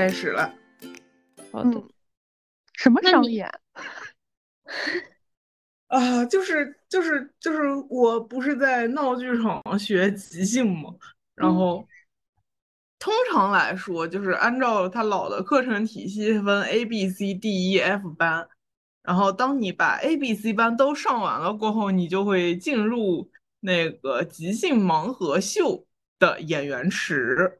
开始了。好的，嗯什么商演？啊，就是就是就是，我不是在闹剧场学即兴嘛，然嗯后通常来说，就是按照它老的课程体系分 A、B、C、D、E、F 班，然后当你把 A、B、C 班都上完了过后，你就会进入那个即兴盲盒秀的演员池，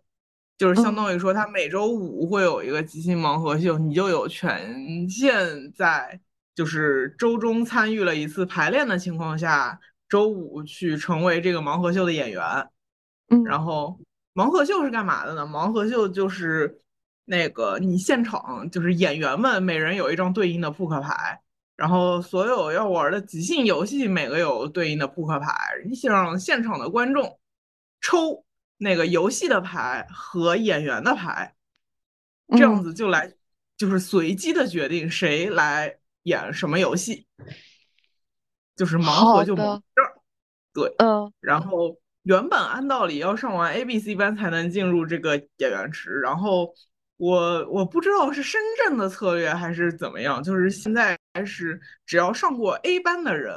就是相嗯当于说，他每周五会有一个即兴盲盒秀，你就有权限在就是周中参与了一次排练的情况下，周五去成为这个盲盒秀的演员。嗯然后盲盒秀是干嘛的呢？盲盒秀就是那个你现场就是演员们每人有一张对应的扑克牌，然后所有要玩的即兴游戏每个有对应的扑克牌，你想让现场的观众抽那个游戏的牌和演员的牌，这样嗯子就来就是随机的决定谁来演什么游戏，就是盲盒就盲这儿。对，嗯然后原本按道理要上完 A、B、C 班才能进入这个演员池，然后我我不知道是深圳的策略还是怎么样，就是现在是只要上过 A 班的人，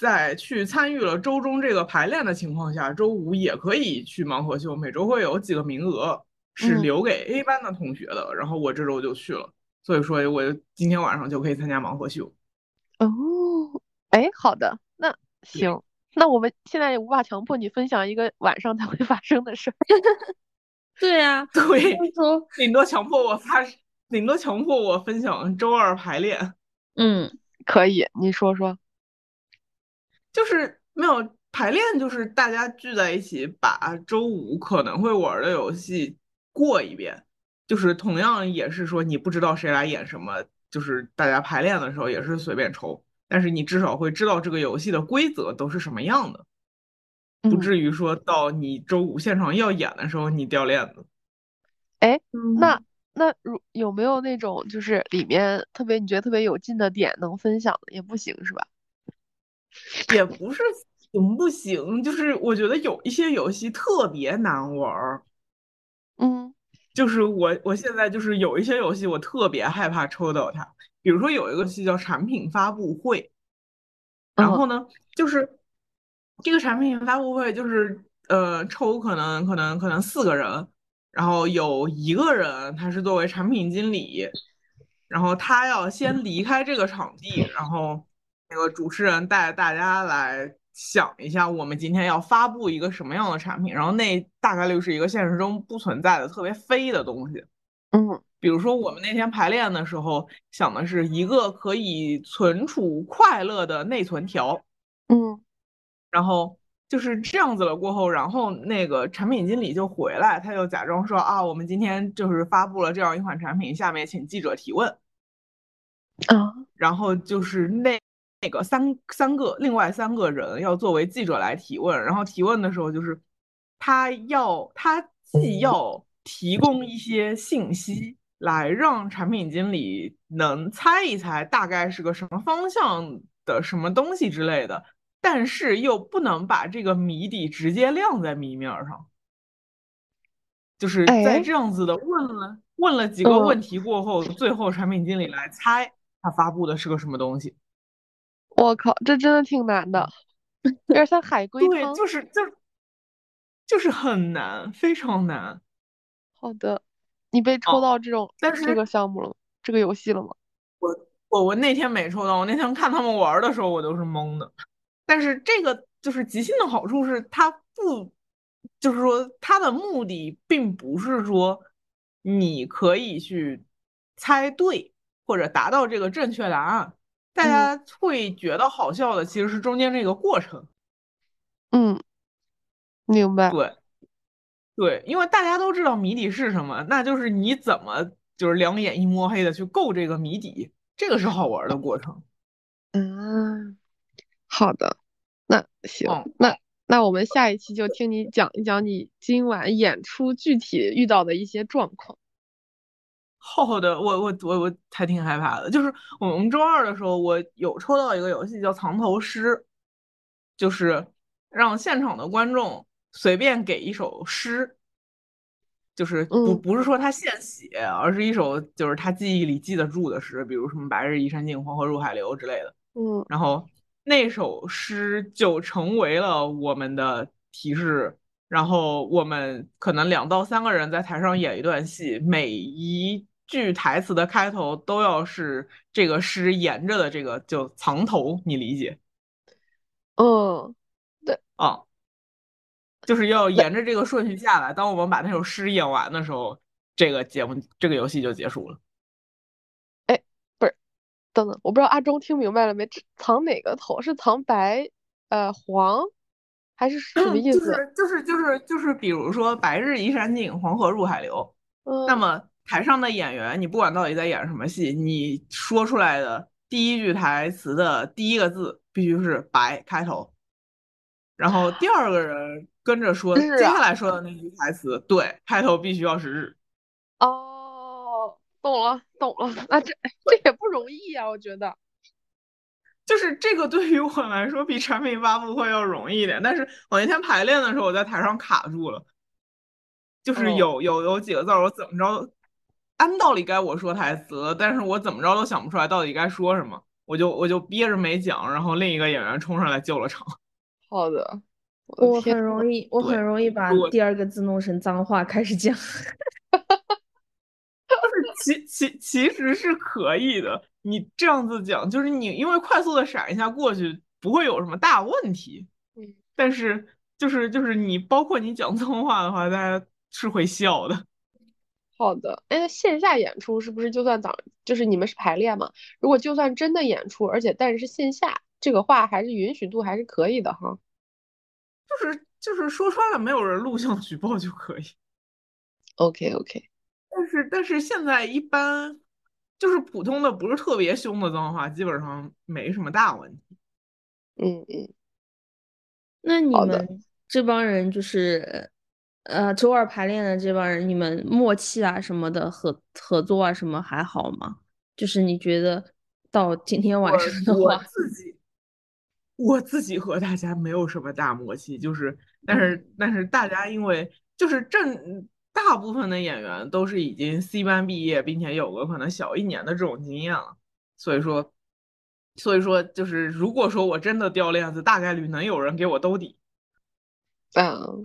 在去参与了周中这个排练的情况下，周五也可以去盲盒秀，每周会有几个名额是嗯留给 A 班的同学的，然后我这周就去了，所以说我今天晚上就可以参加盲盒秀。哦，哎，好的，那行，那我们现在也无法强迫你分享一个晚上才会发生的事儿。对呀、对，就是说，顶多强迫我发，顶多强迫我分享周二排练。嗯，可以，你说说。就是没有排练，就是大家聚在一起，把周五可能会玩的游戏过一遍。就是同样也是说你不知道谁来演什么，就是大家排练的时候也是随便抽，但是你至少会知道这个游戏的规则都是什么样的，不嗯，至于说到你周五现场要演的时候你掉链子。哎，嗯那那如有没有那种就是里面特别你觉得特别有劲的点能分享的？也不行是吧？也不是行不行，就是我觉得有一些游戏特别难玩儿。嗯。就是我我现在就是有一些游戏我特别害怕抽到它，比如说有一个游戏叫产品发布会，然后嗯。呢，就是这个产品发布会就是呃抽可能可能可能四个人，然后有一个人他是作为产品经理，然后他要先离开这个场地，然后那个主持人带着大家来想一下，我们今天要发布一个什么样的产品，然后那大概率是一个现实中不存在的特别飞的东西。嗯比如说，我们那天排练的时候想的是一个可以存储快乐的内存条，嗯然后就是这样子了过后，然后那个产品经理就回来，他就假装说啊，我们今天就是发布了这样一款产品，下面请记者提问。啊然后就是那那个三三个另外三个人要作为记者来提问，然后提问的时候就是他要他既要提供一些信息来让产品经理能猜一猜大概是个什么方向的什么东西之类的，但是又不能把这个谜底直接亮在谜面儿上。就是在哎这样子的问了问了几个嗯问题过后，最后产品经理来猜他发布的是个什么东西。我靠，这真的挺难的，有点像海龟对，就是就是就是很难，非常难。好的，你被抽哦到这种但是这个项目了？这个游戏了吗？我我我那天没抽到，我那天看他们玩儿的时候，我都是懵的。但是这个就是即兴的好处是，它不，就是说它的目的并不是说你可以去猜对或者达到这个正确答案，大嗯家会觉得好笑的其实是中间这个过程。嗯，明白。对，对，因为大家都知道谜底是什么，那就是你怎么就是两眼一摸黑的去够这个谜底，这个是好玩的过程。嗯，好的，那行，嗯那那我们下一期就听你讲一讲你今晚演出具体遇到的一些状况。好的，我我我我还挺害怕的，就是我们周二的时候，我有抽到一个游戏叫藏头诗，就是让现场的观众随便给一首诗，就是不嗯不是说他现写，而是一首就是他记忆里记得住的诗，比如什么“白日依山尽，黄河入海流”之类的。嗯然后那首诗就成为了我们的提示。然后我们可能两到三个人在台上演一段戏，每一句台词的开头都要是这个诗沿着的这个就藏头，你理解嗯，对啊？就是要沿着这个顺序下来。当我们把那首诗演完的时候，这个节目这个游戏就结束了。哎，不是等等，我不知道阿忠听明白了没？这藏哪个头？是藏白呃黄，还是什么意就思？是就是就是就是，比如说“白日依山尽，黄河入海流”，那嗯，么台上的演员，你不管到底在演什么戏，你说出来的第一句台词的第一个字必须是“白”开头，然后第二个人跟着说啊接下来说的那句台词，对，开头必须要是日。哦，懂了懂了，那这 这也不容易呀，我觉得。就是这个对于我来说比产品发布会要容易一点，但是我那天排练的时候，我在台上卡住了，就是哦有有有几个字儿，我怎么着，按道理该我说台词，但是我怎么着都想不出来到底该说什么，我就我就憋着没讲，然后另一个演员冲上来救了场。好的，我我很容易，我很容易把第二个字弄成脏话开始讲。其其其实是可以的，你这样子讲，就是你因为快速的闪一下过去，不会有什么大问题。嗯，但是就是就是你包括你讲脏话的话，大家是会笑的。好的。哎，那线下演出是不是就算早，就是你们是排练嘛？如果就算真的演出，而且但是是线下，这个话还是允许度还是可以的哈。就是就是说穿了，没有人录像举报就可以。OK OK，但是但是现在一般就是普通的不是特别凶的脏话，基本上没什么大问题。嗯嗯，那你好的们这帮人就是，呃，周二排练的这帮人，你们默契啊什么的合合作啊什么还好吗？就是你觉得到今天晚上的我我，自己我自己和大家没有什么大默契，就是但是但是大家因为就是正大部分的演员都是已经 C 班毕业，并且有个可能小一年的这种经验了，所以说所以说就是如果说我真的掉链子，大概率能有人给我兜底。嗯，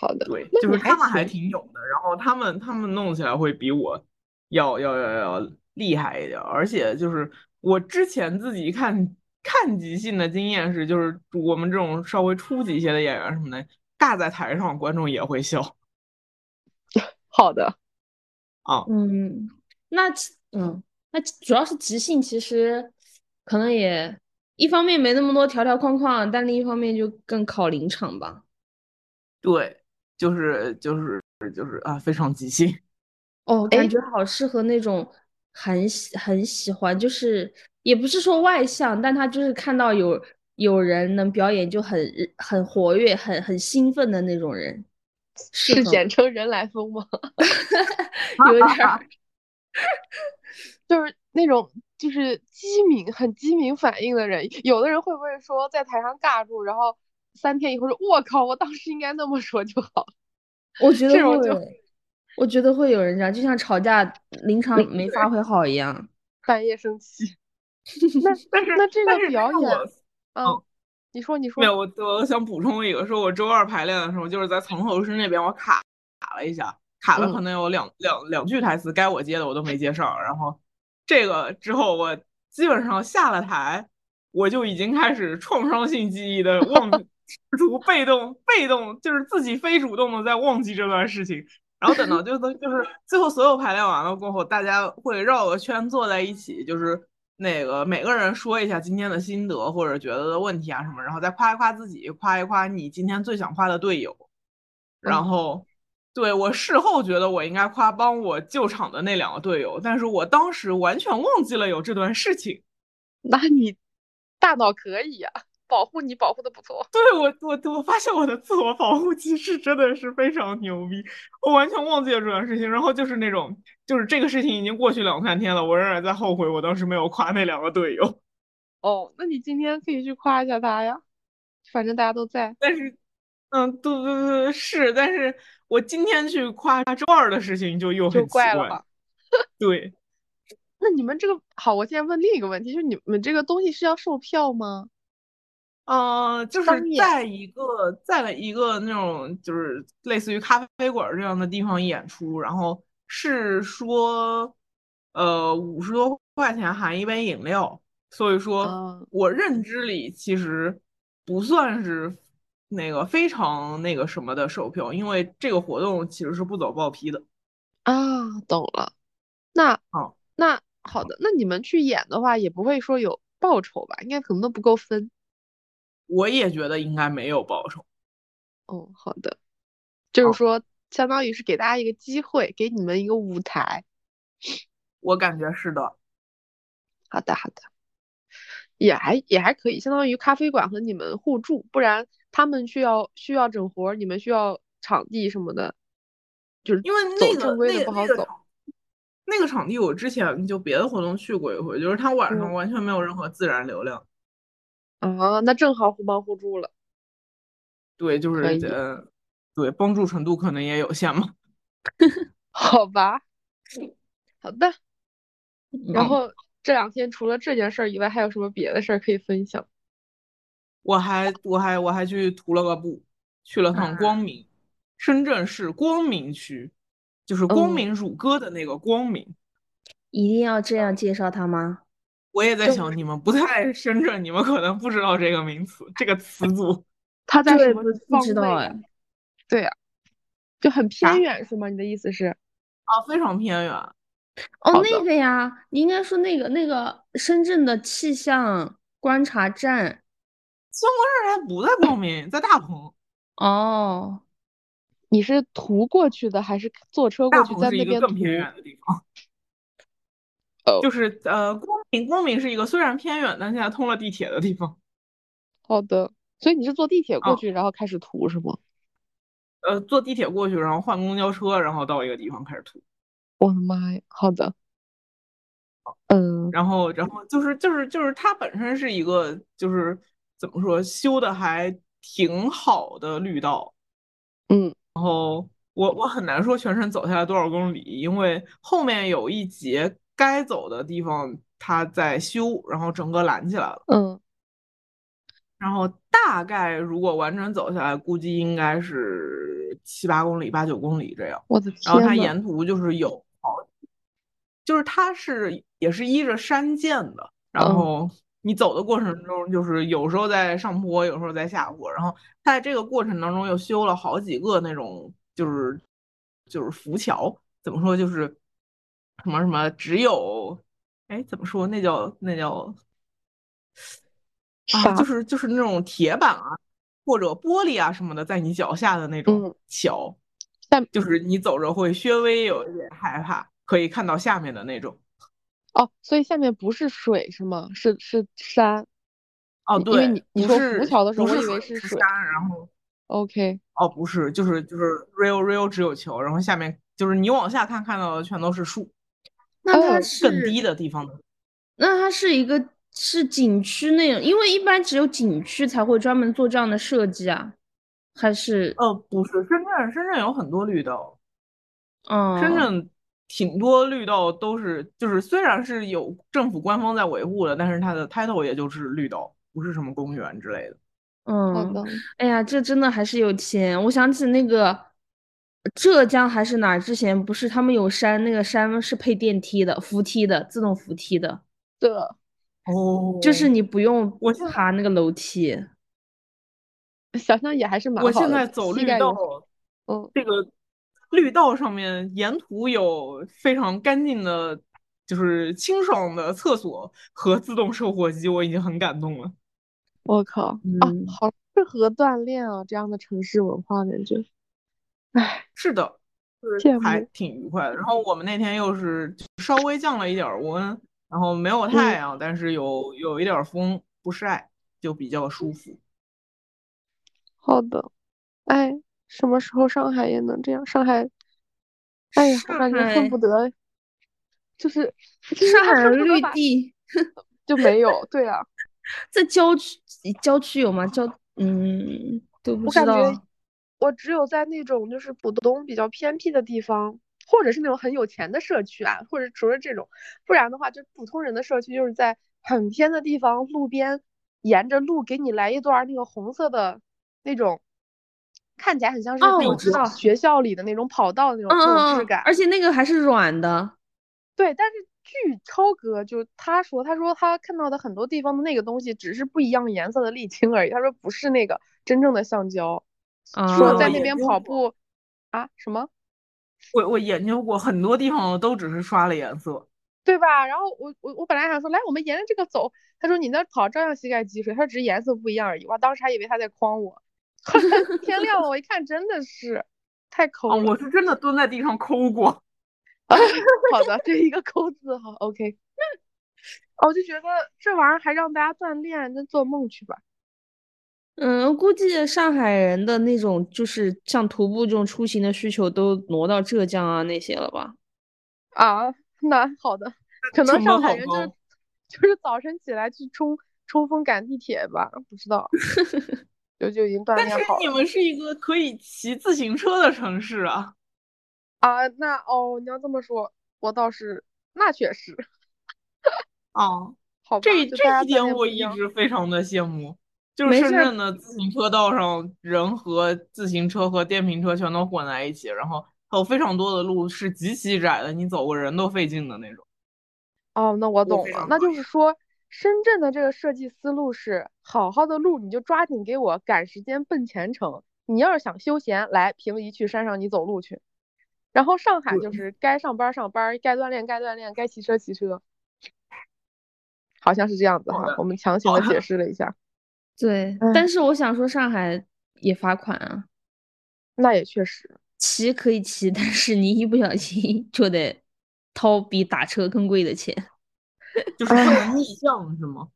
好的。对，就是他们还挺勇的，然后他们他们弄起来会比我要要要要厉害一点儿，而且就是我之前自己看看即兴的经验是，就是我们这种稍微初级一些的演员什么的，尬在台上，观众也会笑 好的。啊。嗯，那嗯，那主要是即兴，其实可能也一方面没那么多条条框框，但另一方面就更考临场吧。对，就是就是就是啊，非常即兴。哦，哎感觉好适合那种很喜很喜欢，就是也不是说外向，但他就是看到有有人能表演就很很活跃、很很兴奋的那种人，适是简称人来疯吗？有点儿 就是那种就是机敏、很机敏反应的人。有的人会不会说在台上尬住，然后三天以后说“我靠，我当时应该那么说就好”，我觉得这种就会，我觉得会有人这样，就像吵架临场嗯没发挥好一样。半夜生气。那但是那这但是个表演，嗯，你说你说没，有，我我想补充一个，说我周二排练的时候，就是在藏头诗那边我卡卡了一下，卡了可嗯能有两两两句台词，该我接的我都没接上，然后这个之后我基本上下了台，我就已经开始创伤性记忆的忘 试图被动被动，就是自己非主动的在忘记这段事情。然后等到就是就是最后所有排练完了过后，大家会绕个圈坐在一起，就是那个每个人说一下今天的心得或者觉得的问题啊什么，然后再夸一夸自己，夸一夸你今天最想夸的队友。然嗯后，对我事后觉得我应该夸帮我救场的那两个队友，但是我当时完全忘记了有这段事情。那你大脑可以呀、保护你保护的不错。对我，我我发现我的自我保护机制真的是非常牛逼，我完全忘记了这件事情。然后就是那种，就是这个事情已经过去两三天了，我仍然在后悔我当时没有夸那两个队友。哦，那你今天可以去夸一下他呀，反正大家都在。但是，嗯，对对对，是，但是我今天去夸周二的事情就又很奇怪。怪了吧？对，那你们这个好，我现在问另一个问题，就是你们这个东西是要售票吗？嗯，就是在一个在了一个那种就是类似于咖啡馆儿这样的地方演出，然后是说，呃，五十多块钱含一杯饮料，所以说啊我认知里其实不算是那个非常那个什么的售票，因为这个活动其实是不走报批的。啊，懂了。那哦那好的，那你们去演的话，也不会说有报酬吧？应该可能都不够分。我也觉得应该没有报酬。哦，好的，就是好说，相当于是给大家一个机会，给你们一个舞台。我感觉是的。好的，好的，也还也还可以，相当于咖啡馆和你们互助，不然他们需要需要整活儿，你们需要场地什么的，就是因为走那个正规的那个不好走。那个场那个场地，我之前就别的活动去过一回，就是它晚上嗯完全没有任何自然流量。啊，那正好互帮互助了。对，就是呃，对，帮助程度可能也有限嘛。好吧，好的。然嗯后这两天除了这件事儿以外，还有什么别的事儿可以分享？我还我还我还去涂了个布，去了趟光明，深圳市光明区，就是光嗯明乳鸽的那个光明。一定要这样介绍它吗？我也在想，你们不在深圳，你们可能不知道这个名词，这个词组。他在，什么不知道位哎。对呀、就很偏远是吗？你的意思是？啊，非常偏远。哦，那个呀，你应该说那个那个深圳的气象观察站。相关事还不在光明，在大鹏。哦，你是图过去的，还是坐车过去，大鹏是一个在那边？更偏远的地方。哦就是呃，光明光明是一个虽然偏远，但现在通了地铁的地方。好的，所以你是坐地铁过哦去，然后开始涂是吗？呃，坐地铁过去，然后换公交车，然后到一个地方开始涂。我的妈呀！好的，嗯然后，然后就是就是就是它本身是一个就是怎么说修的还挺好的绿道。嗯然后我我很难说全程走下来多少公里，因为后面有一节该走的地方它在修，然后整个拦起来了。嗯，然后大概如果完整走下来，估计应该是七八公里、八九公里这样。我的然后它，沿途就是有好，就是它是也是依着山建的，然嗯后你走的过程中，就是有时候在上坡，有时候在下坡，然后它在这个过程当中又修了好几个那种就是就是浮桥，怎么说就是什么什么只有，哎，怎么说那叫那叫啊，就是就是那种铁板啊或者玻璃啊什么的，在你脚下的那种嗯桥。但就是你走着会稍微有一点害怕，可以看到下面的那种。哦，所以下面不是水是吗？是是山。哦，因为对，你你说浮桥的时候我以为是水水是山，然后 OK，哦不是，就是就是 real real 只有桥，然后下面就是你往下看看到的全都是树，那它哦是更低的地方的。那它是一个是景区那种，因为一般只有景区才会专门做这样的设计啊，还是呃，不是，深圳深圳有很多绿道，嗯，深圳挺多绿道都是就是虽然是有政府官方在维护的，但是它的 title 也就是绿道，不是什么公园之类的。嗯好嗯，的，哎呀，这真的还是有钱。我想起那个浙江还是哪儿，之前不是他们有山，那个山是配电梯的，扶梯的，自动扶梯的，对，哦就是你不用我爬那个楼梯。想想也还是蛮我好的，现在走绿道，嗯，这个绿道上面沿途有非常干净的，就是清爽的厕所和自动售货机，我已经很感动了。我靠，啊，嗯好适合锻炼啊，这样的城市文化感觉，唉，是的，就是羡还挺愉快的。然后我们那天又是稍微降了一点儿温，然后没有太阳，但是有有一点儿风，不晒，就比较舒服。好的，哎，什么时候上海也能这样？上海，哎呀，我感觉恨不得，就是，上 他海的绿地 就没有，对啊，在郊区，郊区有吗？郊，嗯，都不我感觉知道。我只有在那种就是浦东比较偏僻的地方，或者是那种很有钱的社区啊，或者除了这种，不然的话，就普通人的社区就是在很偏的地方，路边沿着路给你来一段那个红色的那种，看起来很像是哦那种我知道学校里的那种跑道那种质感。而且那个还是软的。对，但是据超哥就他说，他说他看到的很多地方的那个东西只是不一样颜色的沥青而已，他说不是那个真正的橡胶，啊说在那边跑步啊什么。我我研究过很多地方都只是刷了颜色。对吧？然后我我我本来想说，来，我们沿着这个走。他说你那跑照样膝盖积水，他说只是颜色不一样而已。哇，当时还以为他在诓我。后 来天亮了，我一看真的是太抠哦，了。我是真的蹲在地上抠过。好的，这一个抠字好，OK。哦我就觉得这玩意儿还让大家锻炼，那做梦去吧。嗯，估计上海人的那种就是像徒步这种出行的需求都挪到浙江啊那些了吧？啊，那好的，可能上海人就是就是早晨起来去冲冲锋赶地铁吧，不知道，就就已经锻但是炼好了你们是一个可以骑自行车的城市啊。啊。那哦，你要这么说，我倒是那确实哦，好吧，这这一点我一直非常的羡慕。就是深圳的自行车道上，人和自行车和电瓶车全都混在一起，然后还有非常多的路是极其窄的，你走个人都费劲的那种。哦，那我懂了，那就是说，深圳的这个设计思路是，好好的路你就抓紧给我赶时间奔前程。你要是想休闲，来平移去山上你走路去。然后上海就是该上班上班，该锻炼该锻炼，该骑车骑车，好像是这样子哈。我们强行的解释了一下，对，唉但是我想说上海也罚款啊，那也确实，骑可以骑，但是你一不小心 就得掏比打车更贵的钱。就是逆向是吗？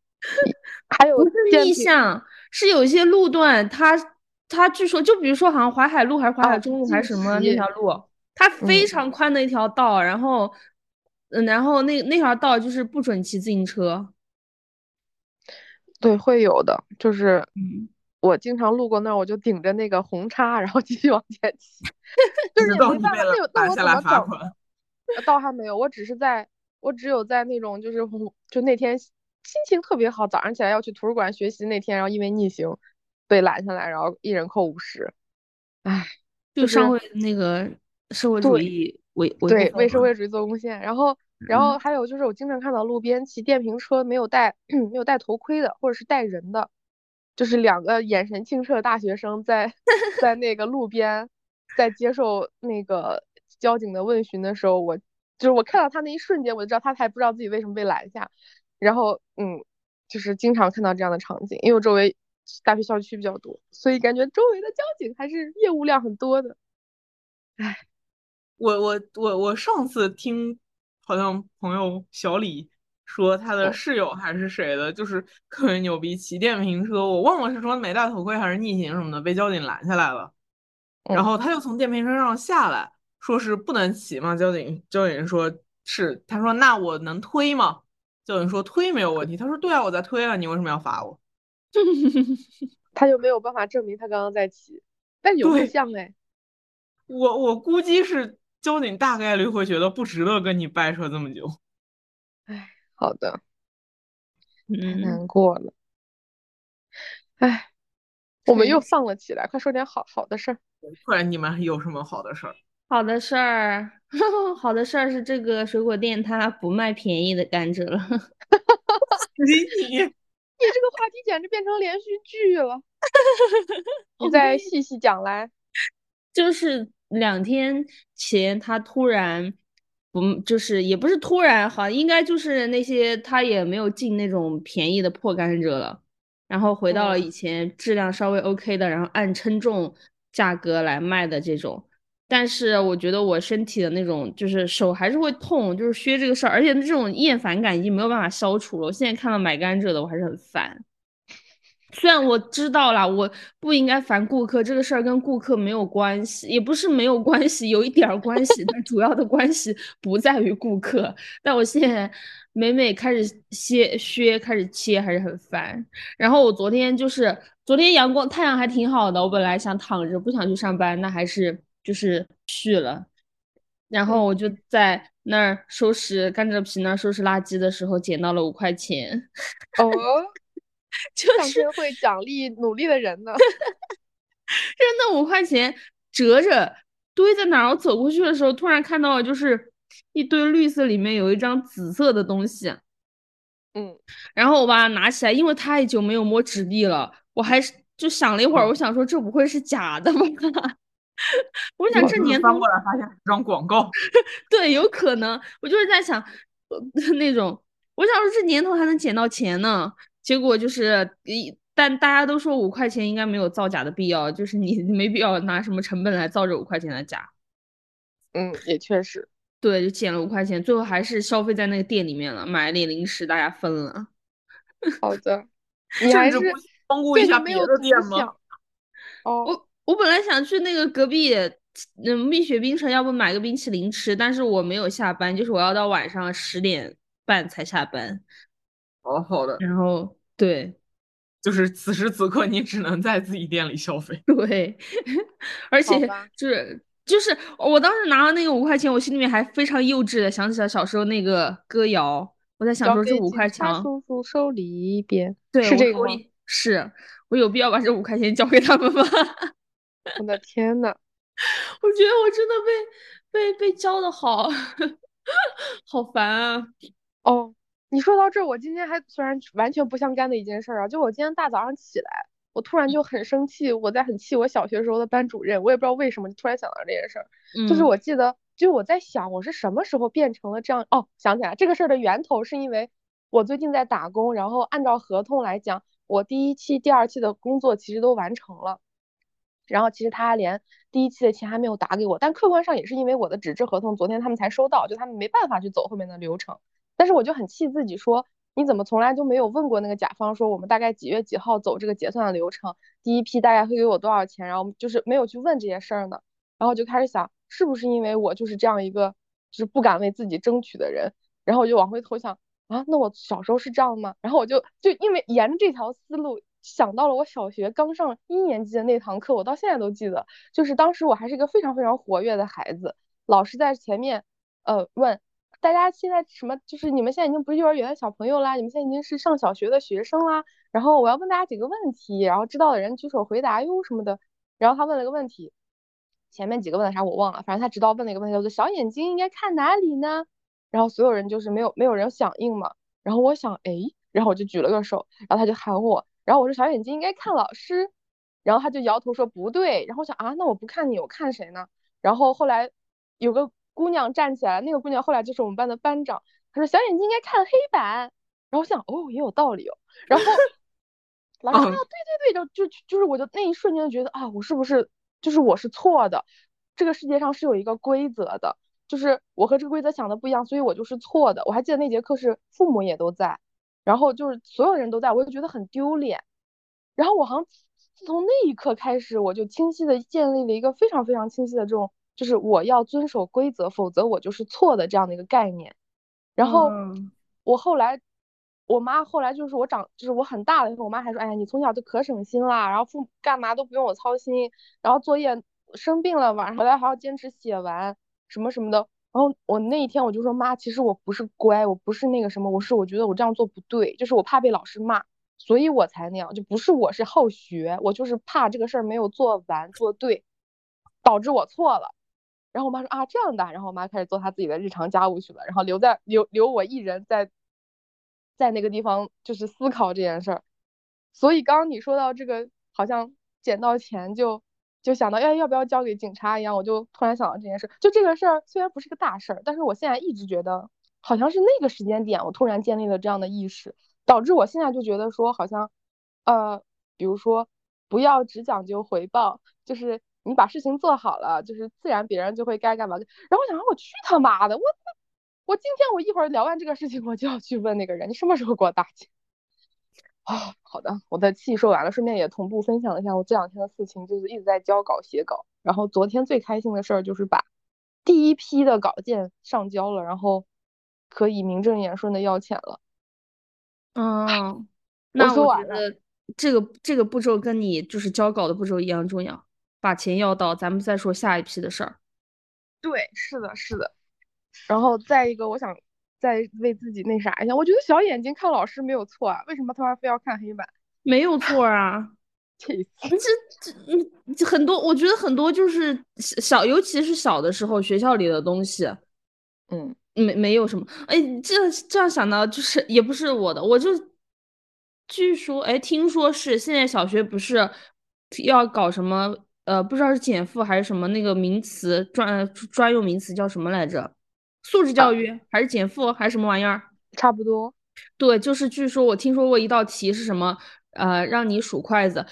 还有不是逆向，是有一些路段它它据说就比如说好像淮海路还是淮海哦中路还是什么那条路，它非嗯常宽的一条道，然后嗯，然后那那条道就是不准骑自行车。对会有的，就是嗯，我经常路过那儿，我就顶着那个红叉，然后继续往前骑，就是没办法，那我怎么整？罚款。呃倒还没有，我只是在，我只有在那种就是就那天心情特别好，早上起来要去图书馆学习那天，然后因为逆行被拦下来，然后一人扣五十，唉，就上是回那个社会主义为为为社会主义做贡献。然后，然后还有就是我经常看到路边骑电瓶车没有戴 没有戴头盔的，或者是带人的，就是两个眼神清澈的大学生在 在那个路边在接受那个交警的问询的时候，我就是我看到他那一瞬间，我就知道他还不知道自己为什么被拦下。然后，嗯，就是经常看到这样的场景，因为我周围大学校区比较多，所以感觉周围的交警还是业务量很多的。唉。我我我我上次听好像朋友小李说他的哦室友还是谁的，就是特别牛逼，骑电瓶车，我忘了是说没戴头盔还是逆行什么的，被交警拦下来了，然嗯后他就从电瓶车上下来，说是不能骑嘛，交警交警说是，他说那我能推吗？交警说推没有问题，他说对啊，我在推啊，你为什么要罚我？他就没有办法证明他刚刚在骑，但有录对像哎，我我估计是交警大概率会觉得不值得跟你掰扯这么久。哎，好的，太嗯，难过了，唉，我们又放了起来，快说点好好的事儿。不然你们有什么好的事儿？好的事儿，好的事儿是这个水果店它不卖便宜的甘蔗了。你 你这个话题简直变成连续剧了，你再细细讲来。就是两天前，他突然不，就是也不是突然，好，应该就是那些他也没有进那种便宜的破甘蔗了，然后回到了哦以前质量稍微 OK 的，然后按称重价格来卖的这种。但是我觉得我身体的那种就是手还是会痛，就是削这个事儿，而且这种厌烦感已经没有办法消除了。我现在看到买甘蔗的，我还是很烦。虽然我知道了，我不应该烦顾客，这个事儿跟顾客没有关系，也不是没有关系，有一点儿关系，但主要的关系不在于顾客。但我现在每每开始歇削，开始切，还是很烦。然后我昨天就是昨天阳光太阳还挺好的，我本来想躺着不想去上班，那还是就是去了。然后我就在那儿收拾甘蔗皮那儿收拾垃圾的时候捡到了五块钱。哦。就是会奖励努力的人呢。就那五块钱折着堆在哪儿？我走过去的时候，突然看到了，就是一堆绿色，里面有一张紫色的东西。嗯，然后我把它拿起来，因为太久没有摸纸币了，我还是就想了一会儿，我想说这不会是假的吧？我想这年头翻过来发现是张广告，对，有可能。我就是在想那种，我想说这年头还能捡到钱呢。结果就是，一但大家都说五块钱应该没有造假的必要，就是你没必要拿什么成本来造这五块钱的假。嗯，也确实，对，就减了五块钱，最后还是消费在那个店里面了，买了点零食，大家分了。好的，你还是光顾一下别的店吗？哦，我我本来想去那个隔壁，嗯，蜜雪冰城，要不买个冰淇淋吃，但是我没有下班，就是我要到晚上十点半才下班。好好的，然后对，就是此时此刻你只能在自己店里消费。对，而且就是就是我当时拿了那个五块钱，我心里面还非常幼稚的想起了小时候那个歌谣，我在想说这五块钱，叔叔手里边，对，是这个吗？是我有必要把这五块钱交给他们吗？我的天呐，我觉得我真的被被被教的好，好烦啊！哦。你说到这，我今天还虽然完全不相干的一件事啊，就我今天大早上起来，我突然就很生气，我在很气我小学时候的班主任，我也不知道为什么，就突然想到这件事儿。就是我记得，就我在想，我是什么时候变成了这样？哦，想起来这个事儿的源头是因为我最近在打工，然后按照合同来讲，我第一期、第二期的工作其实都完成了，然后其实他连第一期的钱还没有打给我，但客观上也是因为我的纸质合同昨天他们才收到，就他们没办法去走后面的流程。但是我就很气自己，说你怎么从来就没有问过那个甲方，说我们大概几月几号走这个结算的流程，第一批大概会给我多少钱，然后就是没有去问这些事儿呢？然后就开始想，是不是因为我就是这样一个就是不敢为自己争取的人？然后我就往回头想，啊，那我小时候是这样吗？然后我就就因为沿着这条思路想到了我小学刚上一年级的那堂课，我到现在都记得，就是当时我还是一个非常非常活跃的孩子，老师在前面呃问。大家现在什么？就是你们现在已经不是幼儿园的小朋友啦，你们现在已经是上小学的学生啦。然后我要问大家几个问题，然后知道的人举手回答哟什么的。然后他问了个问题，前面几个问的啥我忘了，反正他知道问了一个问题，叫做小眼睛应该看哪里呢？然后所有人就是没有没有人响应嘛。然后我想，哎，然后我就举了个手，然后他就喊我，然后我说小眼睛应该看老师，然后他就摇头说不对。然后我想啊，那我不看你，我看谁呢？然后后来有个。姑娘站起来，那个姑娘后来就是我们班的班长。她说：“小眼睛应该看黑板。”然后我想，哦，也有道理哦。然后 老师啊，对对对，就就就是，我就那一瞬间就觉得啊，我是不是就是我是错的？这个世界上是有一个规则的，就是我和这个规则想的不一样，所以我就是错的。我还记得那节课是父母也都在，然后就是所有人都在，我就觉得很丢脸。然后我好像自从那一刻开始，我就清晰的建立了一个非常非常清晰的这种。就是我要遵守规则，否则我就是错的这样的一个概念。然后我后来，我妈后来就是我长，就是我很大了以后，我妈还说：“哎呀，你从小就可省心啦，然后父母干嘛都不用我操心，然后作业生病了晚上回来还要坚持写完什么什么的。”然后我那一天我就说：“妈，其实我不是乖，我不是那个什么，我是我觉得我这样做不对，就是我怕被老师骂，所以我才那样，就不是我是好学，我就是怕这个事儿没有做完做对，导致我错了。”然后我妈说啊这样的，然后我妈开始做她自己的日常家务去了，然后留在留留我一人在在那个地方就是思考这件事儿。所以刚刚你说到这个，好像捡到钱就就想到要要不要交给警察一样，我就突然想到这件事。就这个事儿虽然不是个大事儿，但是我现在一直觉得好像是那个时间点，我突然建立了这样的意识，导致我现在就觉得说好像呃，比如说不要只讲究回报，就是。你把事情做好了，就是自然别人就会该干嘛。然后我想，我去他妈的，我我今天我一会儿聊完这个事情，我就要去问那个人，你什么时候给我打钱？啊，好的，我的气说完了，顺便也同步分享一下我这两天的事情，就是一直在交稿写稿。然后昨天最开心的事儿就是把第一批的稿件上交了，然后可以名正言顺的要钱了。嗯，那我觉得这个这个步骤跟你就是交稿的步骤一样重要，把钱要到，咱们再说下一批的事儿。对，是的，是的。然后再一个，我想。再为自己那啥一下，我觉得小眼睛看老师没有错啊，为什么他妈非要看黑板？没有错啊，气死！这这这很多，我觉得很多就是小，尤其是小的时候学校里的东西，嗯，没没有什么。哎，这这样想到，就是也不是我的，我就据说，哎，听说是现在小学不是要搞什么？呃，不知道是减负还是什么那个名词专专用名词叫什么来着？素质教育还是减负还是什么玩意儿？差不多。对，就是据说我听说过一道题是什么，呃，让你数筷子，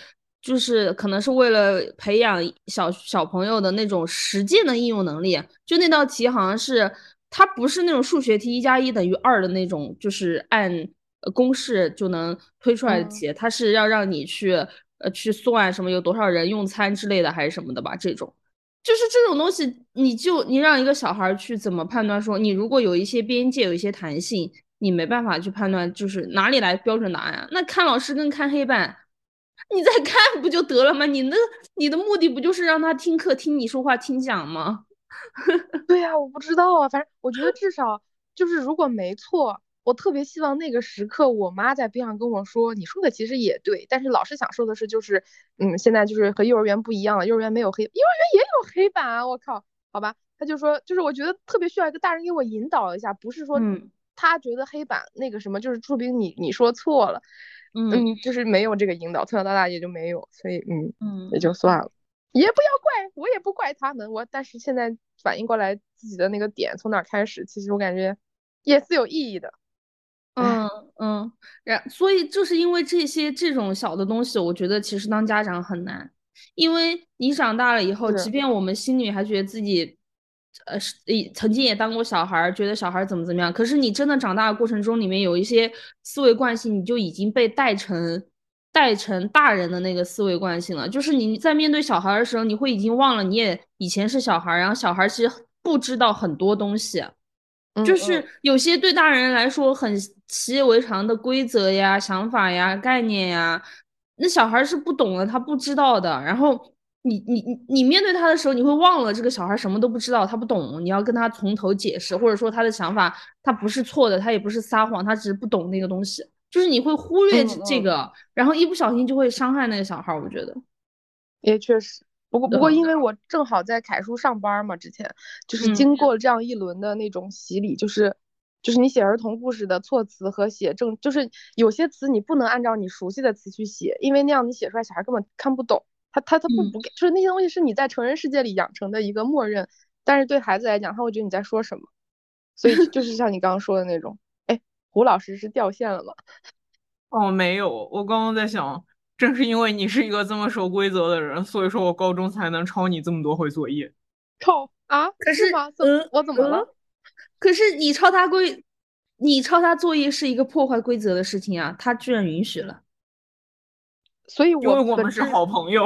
就是可能是为了培养小小朋友的那种实践的应用能力。就那道题好像是它不是那种数学题，一加一等于二的那种，就是按公式就能推出来的题，它是要让你去呃去算什么有多少人用餐之类的还是什么的吧，这种。就是这种东西，你就你让一个小孩去怎么判断？说你如果有一些边界，有一些弹性，你没办法去判断，就是哪里来标准答案啊？那看老师跟看黑板，你再看不就得了吗？你那你的目的不就是让他听课，听你说话，听讲吗？对呀，我不知道啊，反正我觉得至少就是如果没错。我特别希望那个时刻，我妈在边上跟我说：“你说的其实也对，但是老师想说的是，就是，嗯，现在就是和幼儿园不一样了，幼儿园没有黑，幼儿园也有黑板啊！我靠，好吧。”他就说，就是我觉得特别需要一个大人给我引导一下，不是说他觉得黑板那个什么，就是说明你你说错了，嗯，就是没有这个引导，从小到大也就没有，所以嗯嗯也就算了，也不要怪我，也不怪他们，我但是现在反应过来自己的那个点从哪开始，其实我感觉也是有意义的。嗯嗯，然所以就是因为这些这种小的东西，我觉得其实当家长很难，因为你长大了以后，即便我们心里还觉得自己，呃，是曾经也当过小孩，觉得小孩怎么怎么样，可是你真的长大的过程中，里面有一些思维惯性，你就已经被带成带成大人的那个思维惯性了。就是你在面对小孩的时候，你会已经忘了你也以前是小孩，然后小孩其实不知道很多东西。就是有些对大人来说很习以为常的规则呀、想法呀、概念呀，那小孩是不懂的，他不知道的。然后你你你你面对他的时候，你会忘了这个小孩什么都不知道，他不懂，你要跟他从头解释，或者说他的想法他不是错的，他也不是撒谎，他只是不懂那个东西，就是你会忽略这个，然后一不小心就会伤害那个小孩。我觉得也确实。不过不过，因为我正好在凯叔上班嘛，之前就是经过这样一轮的那种洗礼，就是就是你写儿童故事的措辞和写正，就是有些词你不能按照你熟悉的词去写，因为那样你写出来小孩根本看不懂，他他他不不，就是那些东西是你在成人世界里养成的一个默认，但是对孩子来讲，他会觉得你在说什么，所以就是像你刚刚说的那种，哎，胡老师是掉线了吗？哦，没有，我刚刚在想。正是因为你是一个这么守规则的人，所以说我高中才能抄你这么多回作业。抄啊？可是吗？嗯，我怎么了？可是你抄他规，你抄他作业是一个破坏规则的事情啊，他居然允许了。所以，我我们是好朋友。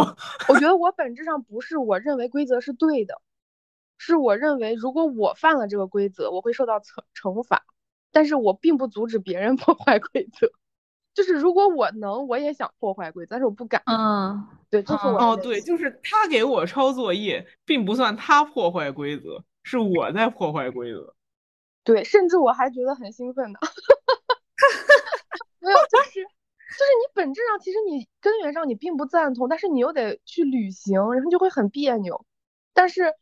我觉得我本质上不是我认为规则是对的，是我认为如果我犯了这个规则，我会受到惩惩罚，但是我并不阻止别人 破坏规则。就是如果我能，我也想破坏规则，但是我不敢。嗯，对，就是我哦，对，就是他给我抄作业，并不算他破坏规则，是我在破坏规则。对，甚至我还觉得很兴奋呢。没有，就是就是你本质上其实你根源上你并不赞同，但是你又得去履行，然后就会很别扭。但是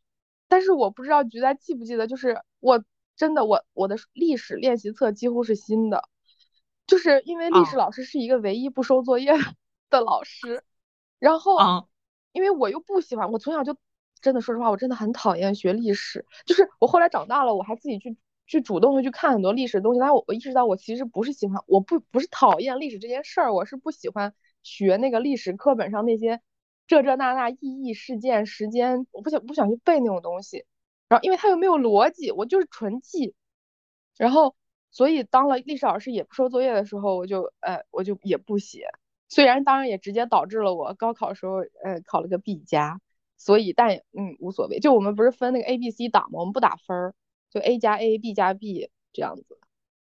但是我不知道菊在记不记得，就是我真的我我的历史练习册几乎是新的。就是因为历史老师是一个唯一不收作业的老师，然后，因为我又不喜欢，我从小就真的说实话，我真的很讨厌学历史。就是我后来长大了，我还自己去去主动的去看很多历史的东西，但我我意识到我其实不是喜欢，我不不是讨厌历史这件事儿，我是不喜欢学那个历史课本上那些这这那那意义、事件、时间，我不想不想去背那种东西。然后因为它又没有逻辑，我就是纯记，然后。所以当了历史老师也不收作业的时候，我就呃我就也不写。虽然当然也直接导致了我高考时候呃考了个 B 加，所以但嗯无所谓。就我们不是分那个 A B C 档吗？我们不打分儿，就 A 加 A，B 加 B 这样子。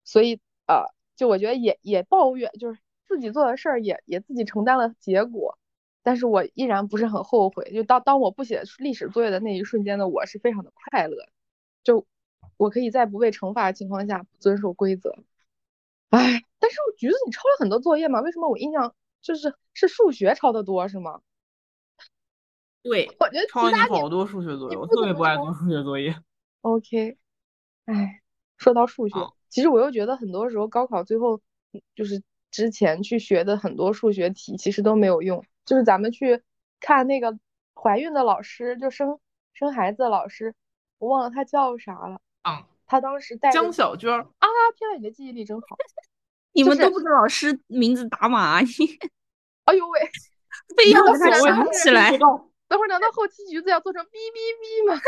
所以呃就我觉得也也抱怨，就是自己做的事儿也也自己承担了结果，但是我依然不是很后悔。就当当我不写历史作业的那一瞬间的我是非常的快乐，就我可以在不被惩罚的情况下不遵守规则。哎，但是橘子你抄了很多作业吗？为什么我印象？就是是数学抄的多是吗？对，我觉得抄了好多数学作业，我特别不爱做数学作业。OK，哎，说到数学，其实我又觉得很多时候高考最后就是之前去学的很多数学题其实都没有用。就是咱们去看那个怀孕的老师，就生生孩子的老师，我忘了他叫啥了。啊，他当时带江小娟啊，天呐，你的记忆力真好。你们都不知道老师名字打码，你，哎呦喂，非要给他想起来。等会儿难道后期橘子要做成哔哔哔吗？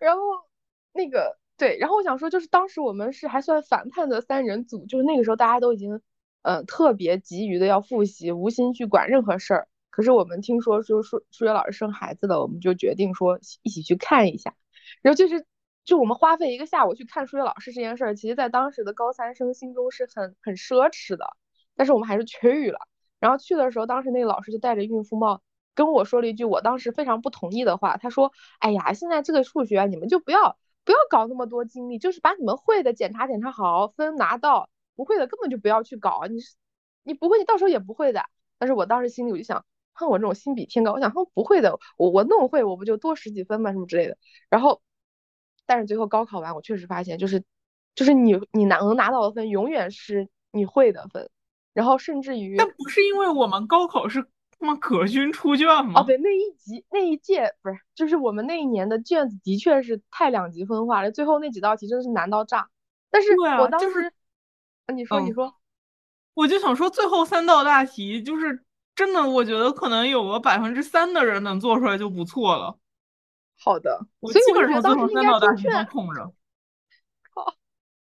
然后那个对，然后我想说，就是当时我们是还算反叛的三人组，就是那个时候大家都已经呃特别急于的要复习，无心去管任何事儿。可是我们听说说数数学老师生孩子了，我们就决定说一起去看一下。然后就是。就我们花费一个下午去看数学老师这件事儿，其实在当时的高三生心中是很很奢侈的，但是我们还是去了。然后去的时候，当时那个老师就戴着孕妇帽跟我说了一句我当时非常不同意的话，他说：“哎呀，现在这个数学你们就不要不要搞那么多精力，就是把你们会的检查检查好，分拿到，不会的根本就不要去搞。你你不会，你到时候也不会的。”但是我当时心里我就想，哼，我这种心比天高，我想哼不会的，我我弄会我不就多十几分吗？什么之类的。然后。但是最后高考完，我确实发现，就是，就是你你拿能拿到的分，永远是你会的分，然后甚至于，但不是因为我们高考是他妈可军出卷吗？哦，对，那一级那一届不是，就是我们那一年的卷子的确是太两极分化了，最后那几道题真的是难到炸。但是我当时，你说你说，我就想说最后三道大题，就是真的，我觉得可能有个百分之三的人能做出来就不错了。好的，我基本上当时应该听劝。好，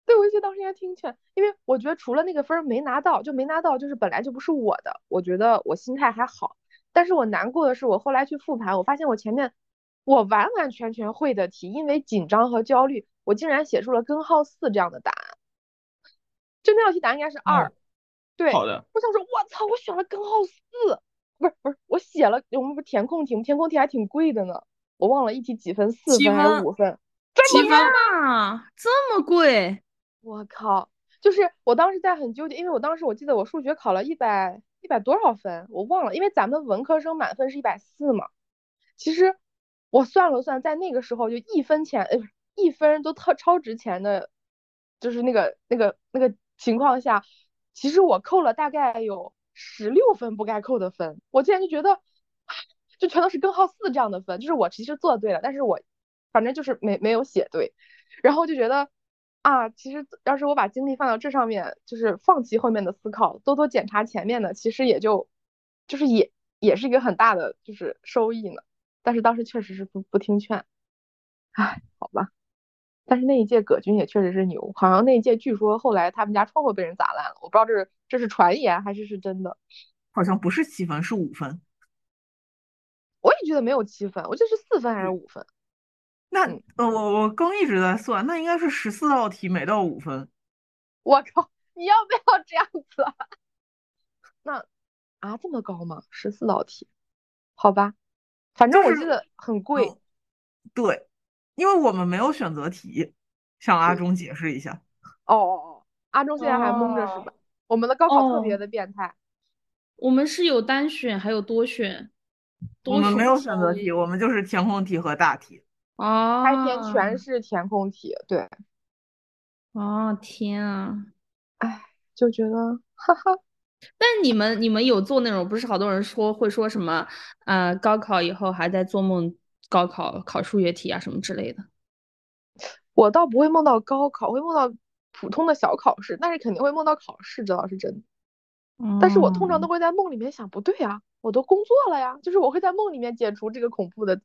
对，我觉得当时应该听劝，因为我觉得除了那个分没拿到，就没拿到，就是本来就不是我的。我觉得我心态还好，但是我难过的是，我后来去复盘，我发现我前面我完完全全会的题，因为紧张和焦虑，我竟然写出了根号四这样的答案。就那道题答案应该是二，对，好的。我想说，我操，我选了根号四，不是不是，我写了，我们不是填空题吗？填空题还挺贵的呢。我忘了一题几分，四分还是五分？七分啊，这么贵！我靠，就是我当时在很纠结，因为我当时我记得我数学考了一百一百多少分，我忘了，因为咱们文科生满分是一百四嘛。其实我算了算，在那个时候就一分钱，呃，一分都特超值钱的，就是那个那个那个情况下，其实我扣了大概有十六分不该扣的分，我竟然就觉得。就全都是根号四这样的分，就是我其实做对了，但是我反正就是没没有写对，然后就觉得啊，其实要是我把精力放到这上面，就是放弃后面的思考，多多检查前面的，其实也就就是也也是一个很大的就是收益呢。但是当时确实是不不听劝，唉，好吧。但是那一届葛军也确实是牛，好像那一届据说后来他们家窗户被人砸烂了，我不知道这是这是传言还是是真的，好像不是七分是五分。我也觉得没有七分，我记得是四分还是五分？那呃，我我刚一直在算，那应该是十四道题，每道五分。我靠，你要不要这样子？那啊，这么高吗？十四道题？好吧，反正我记得很贵。对，因为我们没有选择题，向阿忠解释一下。哦哦哦，阿忠现在还懵着是吧？我们的高考特别的变态，我们是有单选还有多选。我们没有选择题，我们就是填空题和大题。哦，开篇全是填空题，对。哦天啊，哎，就觉得哈哈。但你们你们有做那种，不是好多人说会说什么，呃，高考以后还在做梦，高考考数学题啊什么之类的。我倒不会梦到高考，会梦到普通的小考试，但是肯定会梦到考试，这倒是真的。但是我通常都会在梦里面想，不对呀，我都工作了呀，就是我会在梦里面解除这个恐怖的，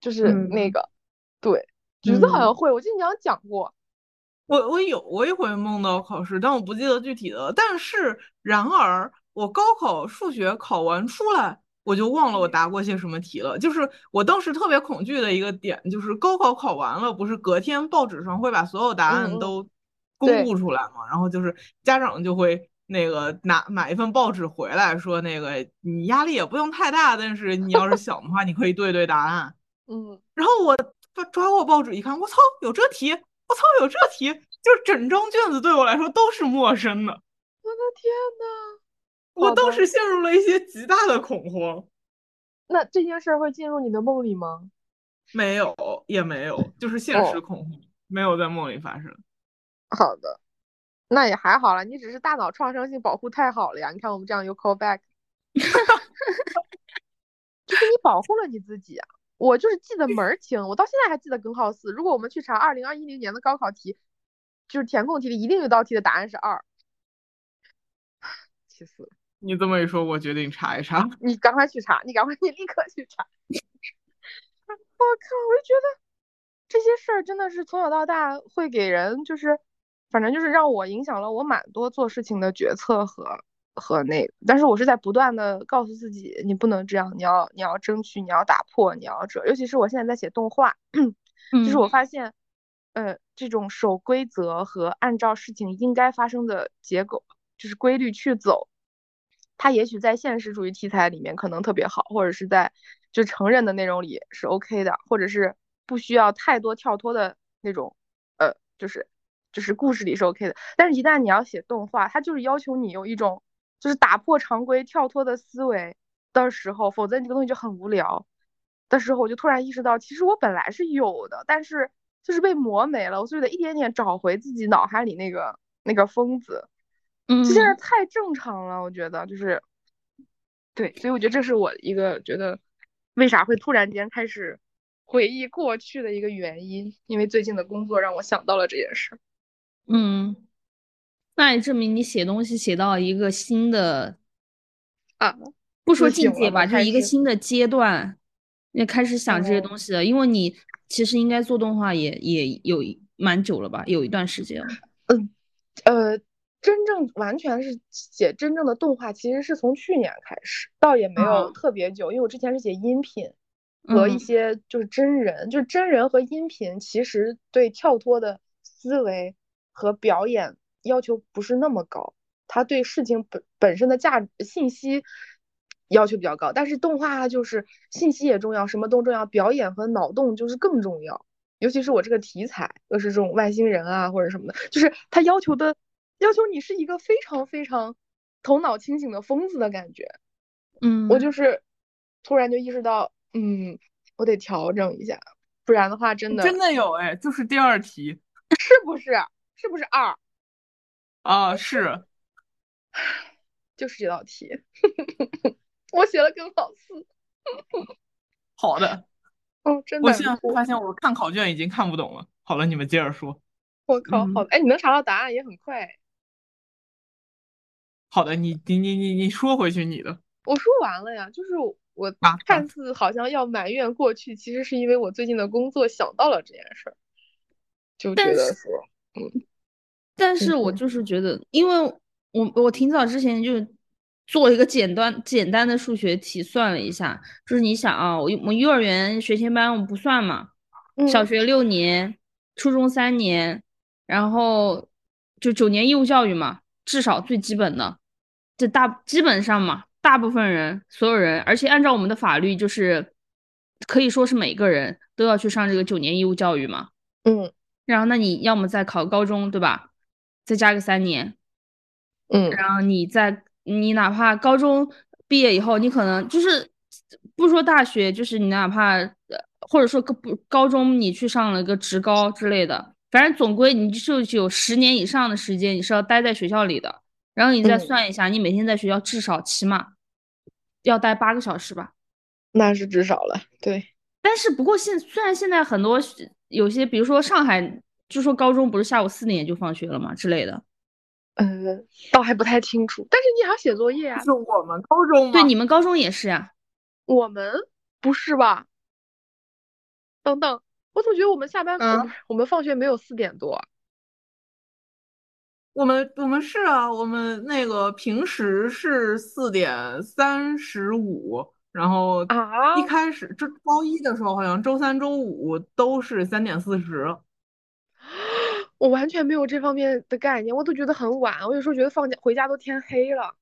就是那个，对，橘子好像会，我记得你好像讲过，我我有过一回梦到考试，但我不记得具体的。但是然而，我高考数学考完出来，我就忘了我答过些什么题了。就是我当时特别恐惧的一个点，就是高考考完了，不是隔天报纸上会把所有答案都公布出来嘛？然后就是家长就会那个拿买一份报纸回来，说那个你压力也不用太大，但是你要是想的话，你可以对对答案。嗯，然后我抓抓过报纸一看，我操，有这题！我操，有这题，就是整张卷子对我来说都是陌生的。我的天呐，我当时陷入了一些极大的恐慌。那这件事会进入你的梦里吗？没有，也没有，就是现实恐慌，没有在梦里发生。好的，那也还好了，你只是大脑创伤性保护太好了呀。你看我们这样又 call back，就是你保护了你自己啊。我就是记得门儿清，我到现在还记得根号四。如果我们去查二零二一零年的高考题，就是填空题里一定有道题的答案是二，气死了！你这么一说，我决定查一查。你赶快去查，你赶快，你立刻去查。我靠！我就觉得这些事儿真的是从小到大会给人，就是反正就是让我影响了我蛮多做事情的决策和。和那个，但是我是在不断的告诉自己，你不能这样，你要你要争取，你要打破，你要这。尤其是我现在在写动画，就是我发现，呃，这种守规则和按照事情应该发生的结构，就是规律去走，它也许在现实主义题材里面可能特别好，或者是在就成人的内容里是 OK 的，或者是不需要太多跳脱的那种，呃，就是就是故事里是 OK 的。但是，一旦你要写动画，它就是要求你有一种。就是打破常规、跳脱的思维的时候，否则你这个东西就很无聊的时候，我就突然意识到，其实我本来是有的，但是就是被磨没了，所以得一点点找回自己脑海里那个那个疯子。嗯，这现在太正常了，我觉得就是，对，所以我觉得这是我一个觉得为啥会突然间开始回忆过去的一个原因，因为最近的工作让我想到了这件事。嗯。那也证明你写东西写到一个新的啊，不说境界吧，就是一个新的阶段，也开始想这些东西了。因为你其实应该做动画也也有蛮久了吧，有一段时间了。嗯，呃，真正完全是写真正的动画，其实是从去年开始，倒也没有特别久。因为我之前是写音频和一些就是真人，就是真人和音频，其实对跳脱的思维和表演。要求不是那么高，他对事情本本身的价信息要求比较高，但是动画就是信息也重要，什么都重要，表演和脑洞就是更重要。尤其是我这个题材又是这种外星人啊或者什么的，就是他要求的要求你是一个非常非常头脑清醒的疯子的感觉。嗯，我就是突然就意识到，嗯，我得调整一下，不然的话真的真的有哎，就是第二题，是不是？是不是二？啊，是，就是这道题，我写了根号四。好的，哦，真的。我现在发现我看考卷已经看不懂了。好了，你们接着说。我靠，好的，哎，你能查到答案也很快。好的，你你你你你说回去你的。我说完了呀，就是我看似好像要埋怨过去，其实是因为我最近的工作想到了这件事儿，就觉得说，嗯。但是我就是觉得，因为我我挺早之前就做一个简单简单的数学题，算了一下，就是你想啊，我我幼儿园学前班我们不算嘛，小学六年，初中三年，然后就九年义务教育嘛，至少最基本的，这大基本上嘛，大部分人所有人，而且按照我们的法律，就是可以说是每个人都要去上这个九年义务教育嘛，嗯，然后那你要么再考高中，对吧？再加个三年，嗯，然后你在你哪怕高中毕业以后，你可能就是不说大学，就是你哪怕或者说高不高中，你去上了个职高之类的，反正总归你就有十年以上的时间你是要待在学校里的。然后你再算一下，你每天在学校至少起码要待八个小时吧？那是至少了，对。但是不过现虽然现在很多有些，比如说上海。就说高中不是下午四点就放学了吗之类的，嗯，倒还不太清楚。但是你还要写作业啊。是我们高中对，你们高中也是呀。我们不是吧？等等，我总觉得我们下班，我们放学没有四点多。我们我们是啊，我们那个平时是四点三十五，然后啊一开始这高一的时候，好像周三、周五都是三点四十。我完全没有这方面的概念，我都觉得很晚。我有时候觉得放假回家都天黑了。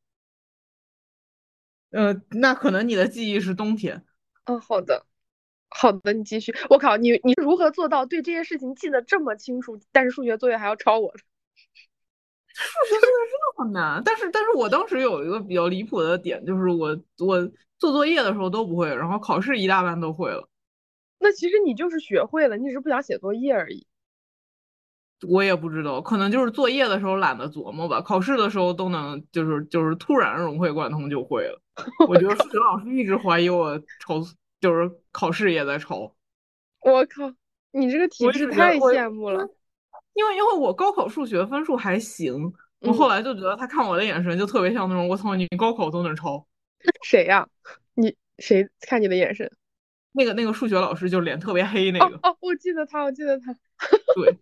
呃，那可能你的记忆是冬天。嗯，好的，好的，你继续。我靠，你你是如何做到对这些事情记得这么清楚，但是数学作业还要抄我的？数学作业真的很难，但是但是我当时有一个比较离谱的点，就是我我做作业的时候都不会，然后考试一大半都会了。那其实你就是学会了，你只是不想写作业而已。我也不知道，可能就是作业的时候懒得琢磨吧，考试的时候都能就是就是突然融会贯通就会了。我觉得数学老师一直怀疑我抄，就是考试也在抄。我靠，你这个体质太羡慕了。因为因为我高考数学分数还行，我后来就觉得他看我的眼神就特别像那种我操你高考都能抄。谁呀？你谁看你的眼神？那个那个数学老师就脸特别黑那个。哦，我记得他，我记得他。对。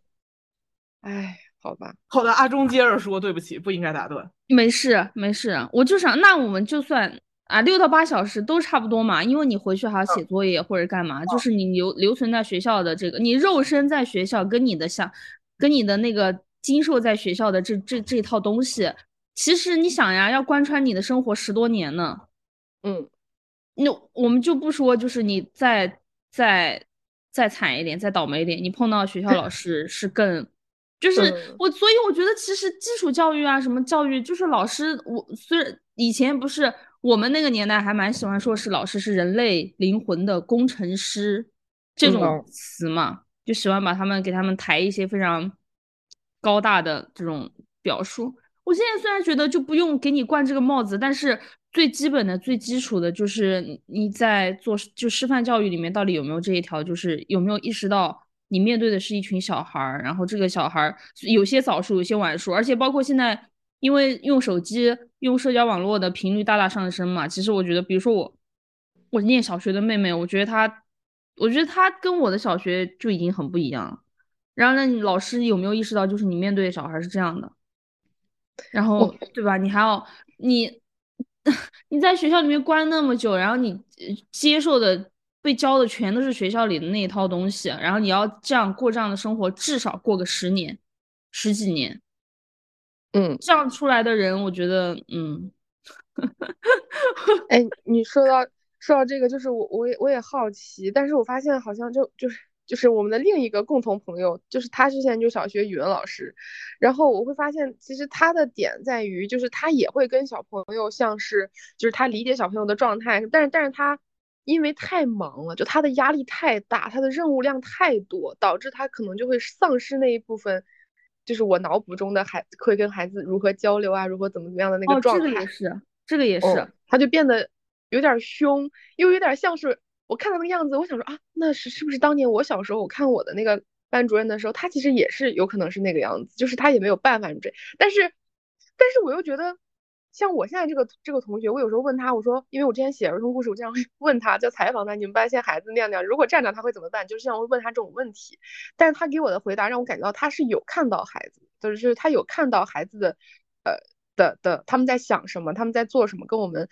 哎，好吧，好的，阿忠接着说，对不起，不应该打断。没事，没事，我就想，那我们就算啊，六到八小时都差不多嘛，因为你回去还要写作业或者干嘛，就是你留留存在学校的这个，你肉身在学校跟你的想，跟你的那个经受在学校的这这这套东西，其实你想呀，要贯穿你的生活十多年呢。嗯，那我们就不说，就是你再再再惨一点，再倒霉一点，你碰到学校老师是更。就是我，所以我觉得其实基础教育啊，什么教育，就是老师。我虽然以前不是我们那个年代还蛮喜欢说是老师是人类灵魂的工程师这种词嘛，就喜欢把他们给他们抬一些非常高大的这种表述。我现在虽然觉得就不用给你冠这个帽子，但是最基本的、最基础的就是你在做就师范教育里面到底有没有这一条，就是有没有意识到。你面对的是一群小孩儿，然后这个小孩儿有些早熟，有些晚熟，而且包括现在，因为用手机、用社交网络的频率大大上升嘛。其实我觉得，比如说我，我念小学的妹妹，我觉得她，我觉得她跟我的小学就已经很不一样了。然后呢，老师有没有意识到，就是你面对的小孩是这样的，然后对吧？你还要你 你在学校里面关那么久，然后你接受的。被教的全都是学校里的那一套东西，然后你要这样过这样的生活，至少过个十年、十几年，嗯，这样出来的人，我觉得，嗯，哎，你说到说到这个，就是我我也我也好奇，但是我发现好像就就是就是我们的另一个共同朋友，就是他之前就小学语文老师，然后我会发现，其实他的点在于，就是他也会跟小朋友像是，就是他理解小朋友的状态，但是但是他。因为太忙了，就他的压力太大，他的任务量太多，导致他可能就会丧失那一部分，就是我脑补中的孩会跟孩子如何交流啊，如何怎么怎么样的那个状态。这个也是，这个也是，他就变得有点凶，又有点像是我看他那个样子，我想说啊，那是是不是当年我小时候我看我的那个班主任的时候，他其实也是有可能是那个样子，就是他也没有办法追，但是，但是我又觉得。像我现在这个这个同学，我有时候问他，我说，因为我之前写儿童故事，我经常会 问他，就采访他，你们班现在孩子那样那样，如果站长他会怎么办？就是像会问他这种问题，但是他给我的回答让我感觉到他是有看到孩子，就是他有看到孩子的，呃的的他们在想什么，他们在做什么，跟我们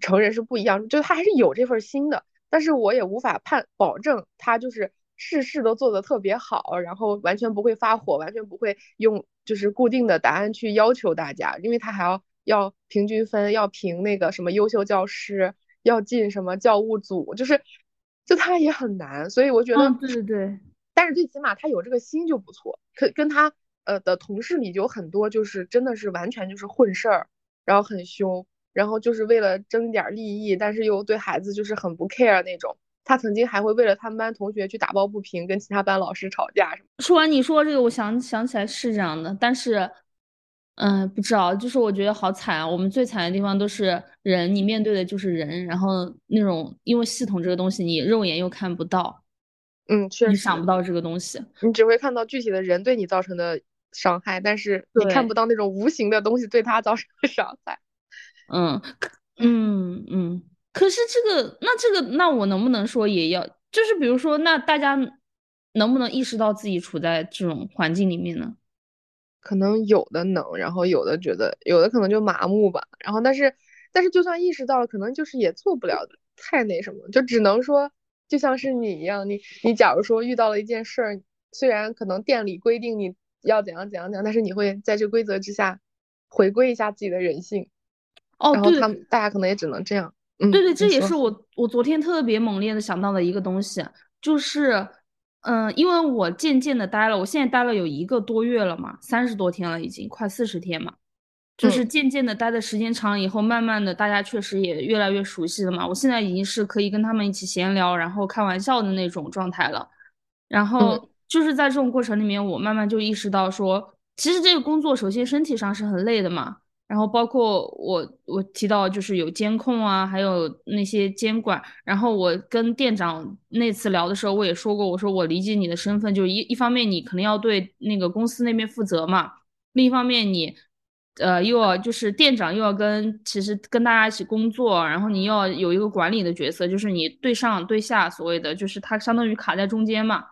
成人是不一样，就是他还是有这份心的，但是我也无法判保证他就是事事都做得特别好，然后完全不会发火，完全不会用就是固定的答案去要求大家，因为他还要。要平均分，要评那个什么优秀教师，要进什么教务组，就是，就他也很难，所以我觉得，对对对，但是最起码他有这个心就不错。可跟他呃的同事里就有很多，就是真的是完全就是混事儿，然后很凶，然后就是为了争点利益，但是又对孩子就是很不 care 那种。他曾经还会为了他们班同学去打抱不平，跟其他班老师吵架什么。说完你说这个，我想想起来是这样的，但是。嗯，不知道，就是我觉得好惨啊！我们最惨的地方都是人，你面对的就是人，然后那种因为系统这个东西，你肉眼又看不到，嗯，确实，你想不到这个东西，你只会看到具体的人对你造成的伤害，但是你看不到那种无形的东西对他造成的伤害。嗯，嗯嗯，可是这个，那这个，那我能不能说也要，就是比如说，那大家能不能意识到自己处在这种环境里面呢？可能有的能，然后有的觉得有的可能就麻木吧。然后但是但是就算意识到了，可能就是也做不了太那什么，就只能说就像是你一样，你你假如说遇到了一件事儿，虽然可能店里规定你要怎样怎样怎样，但是你会在这规则之下回归一下自己的人性。哦，然后对他们大家可能也只能这样。嗯，对对，这也是我我昨天特别猛烈的想到的一个东西，就是，嗯、因为我渐渐的待了，我现在待了有一个多月了嘛，三十多天了，已经快四十天嘛，就是。嗯渐渐的待的时间长了以后，慢慢的大家确实也越来越熟悉了嘛，我现在已经是可以跟他们一起闲聊，然后开玩笑的那种状态了，然后嗯。就是在这种过程里面，我慢慢就意识到说，其实这个工作首先身体上是很累的嘛。然后包括我我提到就是有监控啊，还有那些监管。然后我跟店长那次聊的时候，我也说过，我说我理解你的身份，就一一方面你可能要对那个公司那边负责嘛，另一方面你呃又要就是店长又要跟其实跟大家一起工作，然后你要有一个管理的角色，就是你对上对下所谓的就是他相当于卡在中间嘛。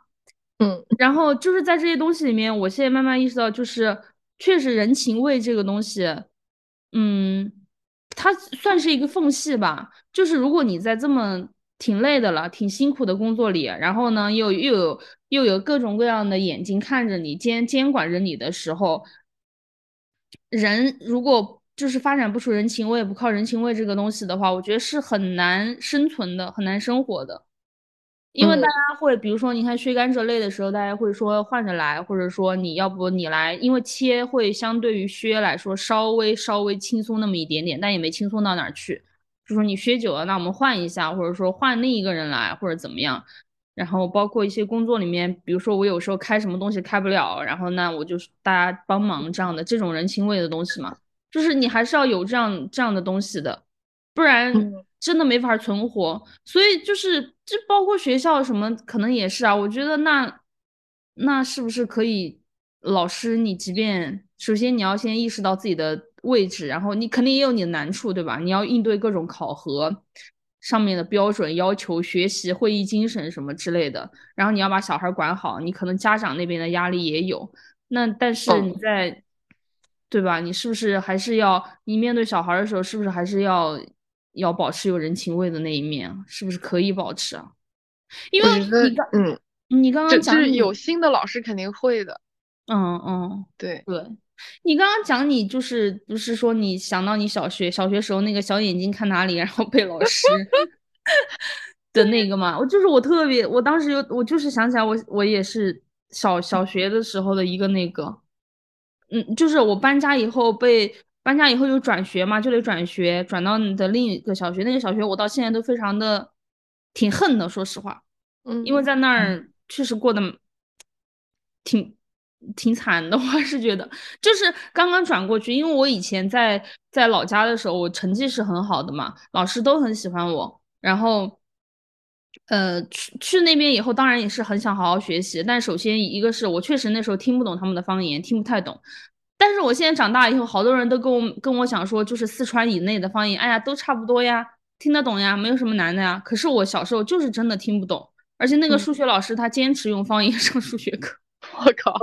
嗯然后就是在这些东西里面，我现在慢慢意识到，就是确实人情味这个东西，嗯，它算是一个缝隙吧。就是如果你在这么挺累的了、挺辛苦的工作里，然后呢又又有又有各种各样的眼睛看着你、监监管着你的时候，人如果就是发展不出人情味，不靠人情味这个东西的话，我觉得是很难生存的，很难生活的。因为大嗯家会，比如说，你看削甘蔗类的时候，大家会说换着来，或者说你要不你来，因为切会相对于削来说稍微稍微轻松那么一点点，但也没轻松到哪儿去。就说你削久了，那我们换一下，或者说换另一个人来，或者怎么样。然后包括一些工作里面，比如说我有时候开什么东西开不了，然后那我就是大家帮忙这样的这种人情味的东西嘛，就是你还是要有这样这样的东西的。不然嗯真的没法存活。所以就是这包括学校什么，可能也是啊。我觉得那那是不是可以，老师你即便首先你要先意识到自己的位置，然后你肯定也有你的难处，对吧？你要应对各种考核。上面的标准要求、学习、会议精神什么之类的，然后你要把小孩管好，你可能家长那边的压力也有。那但是嗯你在，对吧？你是不是还是要你面对小孩的时候，是不是还是要要保持有人情味的那一面啊？是不是可以保持啊？因为你刚嗯，你刚就就是刚讲你有心的老师肯定会的。嗯嗯对，对，你刚刚讲你就是不是说你想到你小学小学时候那个小眼睛看哪里，然后被老师 的那个嘛？我就是我特别，我当时有我就是想起来我我也是小小学的时候的一个那个，嗯，就是我搬家以后被搬家以后就转学嘛，就得转学转到你的另一个小学，那个小学我到现在都非常的挺恨的，说实话。嗯，因为在那儿确实过得挺挺惨的，我是觉得，就是刚刚转过去，因为我以前在在老家的时候，我成绩是很好的嘛，老师都很喜欢我，然后。呃，去去那边以后，当然也是很想好好学习。但首先一个是我确实那时候听不懂他们的方言，听不太懂。但是我现在长大以后，好多人都跟我跟我讲说，就是四川以内的方言，哎呀，都差不多呀，听得懂呀，没有什么难的呀。可是我小时候就是真的听不懂，而且那个嗯数学老师他坚持用方言 上数学课。我靠！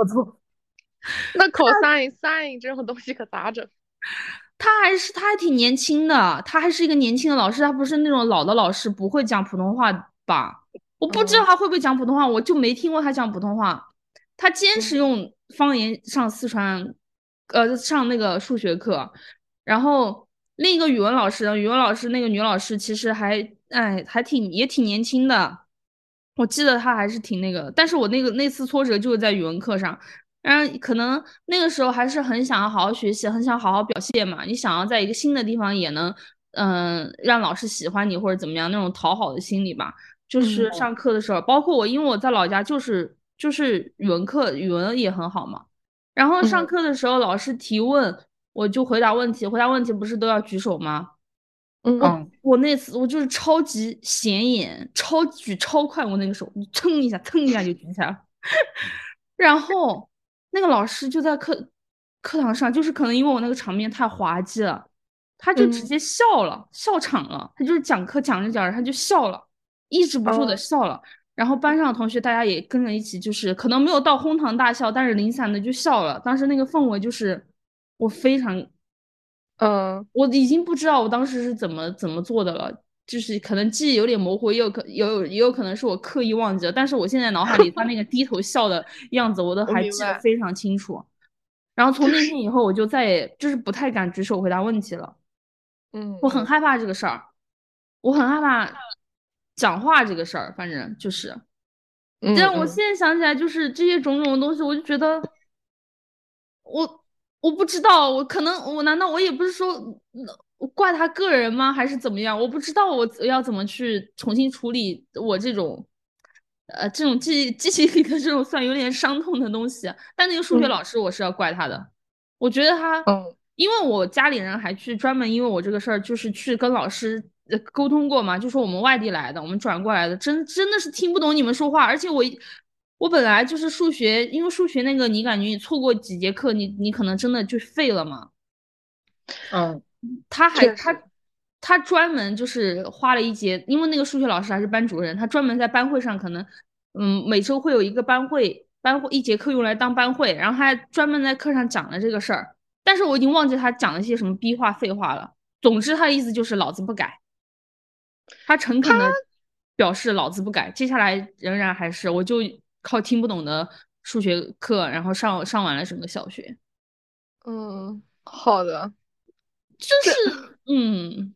那 cosine sin 这种东西可咋整？他还是他还挺年轻的，他还是一个年轻的老师，他不是那种老的老师，不会讲普通话吧？我不知道哦他会不会讲普通话，我就没听过他讲普通话。他坚持嗯用方言上四川，呃，上那个数学课。然后另一个语文老师呢，语文老师那个女老师其实还哎还挺也挺年轻的，我记得她还是挺那个。但是我那个那次挫折就是在语文课上。然后可能那个时候还是很想要好好学习，很想好好表现嘛。你想要在一个新的地方也能，嗯、让老师喜欢你或者怎么样那种讨好的心理吧。就是嗯上课的时候，包括我，因为我在老家就是就是语文课，语文也很好嘛。然后上嗯课的时候，老师提问，我就回答问题，回答问题不是都要举手吗？嗯嗯，我那次我就是超级显眼，超举超快，我那个手噌一下，噌一下就举起来了。然后那个老师就在课课堂上，就是可能因为我那个场面太滑稽了，他就直嗯接笑了，笑场了。他就是讲课讲着讲着他就笑了，抑制不住的哦笑了。然后班上的同学大家也跟着一起，就是可能没有到哄堂大笑，但是零散的就笑了。当时那个氛围就是我非常，嗯，我已经不知道我当时是怎么怎么做的了，就是可能记忆有点模糊，也有可有也有可能是我刻意忘记了。但是我现在脑海里他那个低头笑的样子，我都还记得非常清楚。然后从那天以后，我就再也就是不太敢举手回答问题了。嗯，我很害怕这个事儿，我很害怕讲话这个事儿，反正就是。但我现在想起来，就是这些种种的东西，我就觉得，我我不知道，我可能我难道我也不是说怪他个人吗？还是怎么样？我不知道我要怎么去重新处理我这种。呃，这种记记忆里的这种算有点伤痛的东西，但那个数学老师我是要怪他的，我觉得他，嗯，因为我家里人还去专门因为我这个事儿，就是去跟老师沟通过嘛，就说我们外地来的，我们转过来的，真真的是听不懂你们说话，而且我我本来就是数学，因为数学那个你感觉你错过几节课，你你可能真的就废了嘛，嗯，他还他。他专门就是花了一节，因为那个数学老师还是班主任，他专门在班会上可能，嗯，每周会有一个班会，班会一节课用来当班会，然后他还专门在课上讲了这个事儿。但是我已经忘记他讲了些什么逼话废话了。总之他的意思就是老子不改，他诚恳的表示老子不改。接下来仍然还是我就靠听不懂的数学课，然后上上完了整个小学。嗯，好的，就是嗯。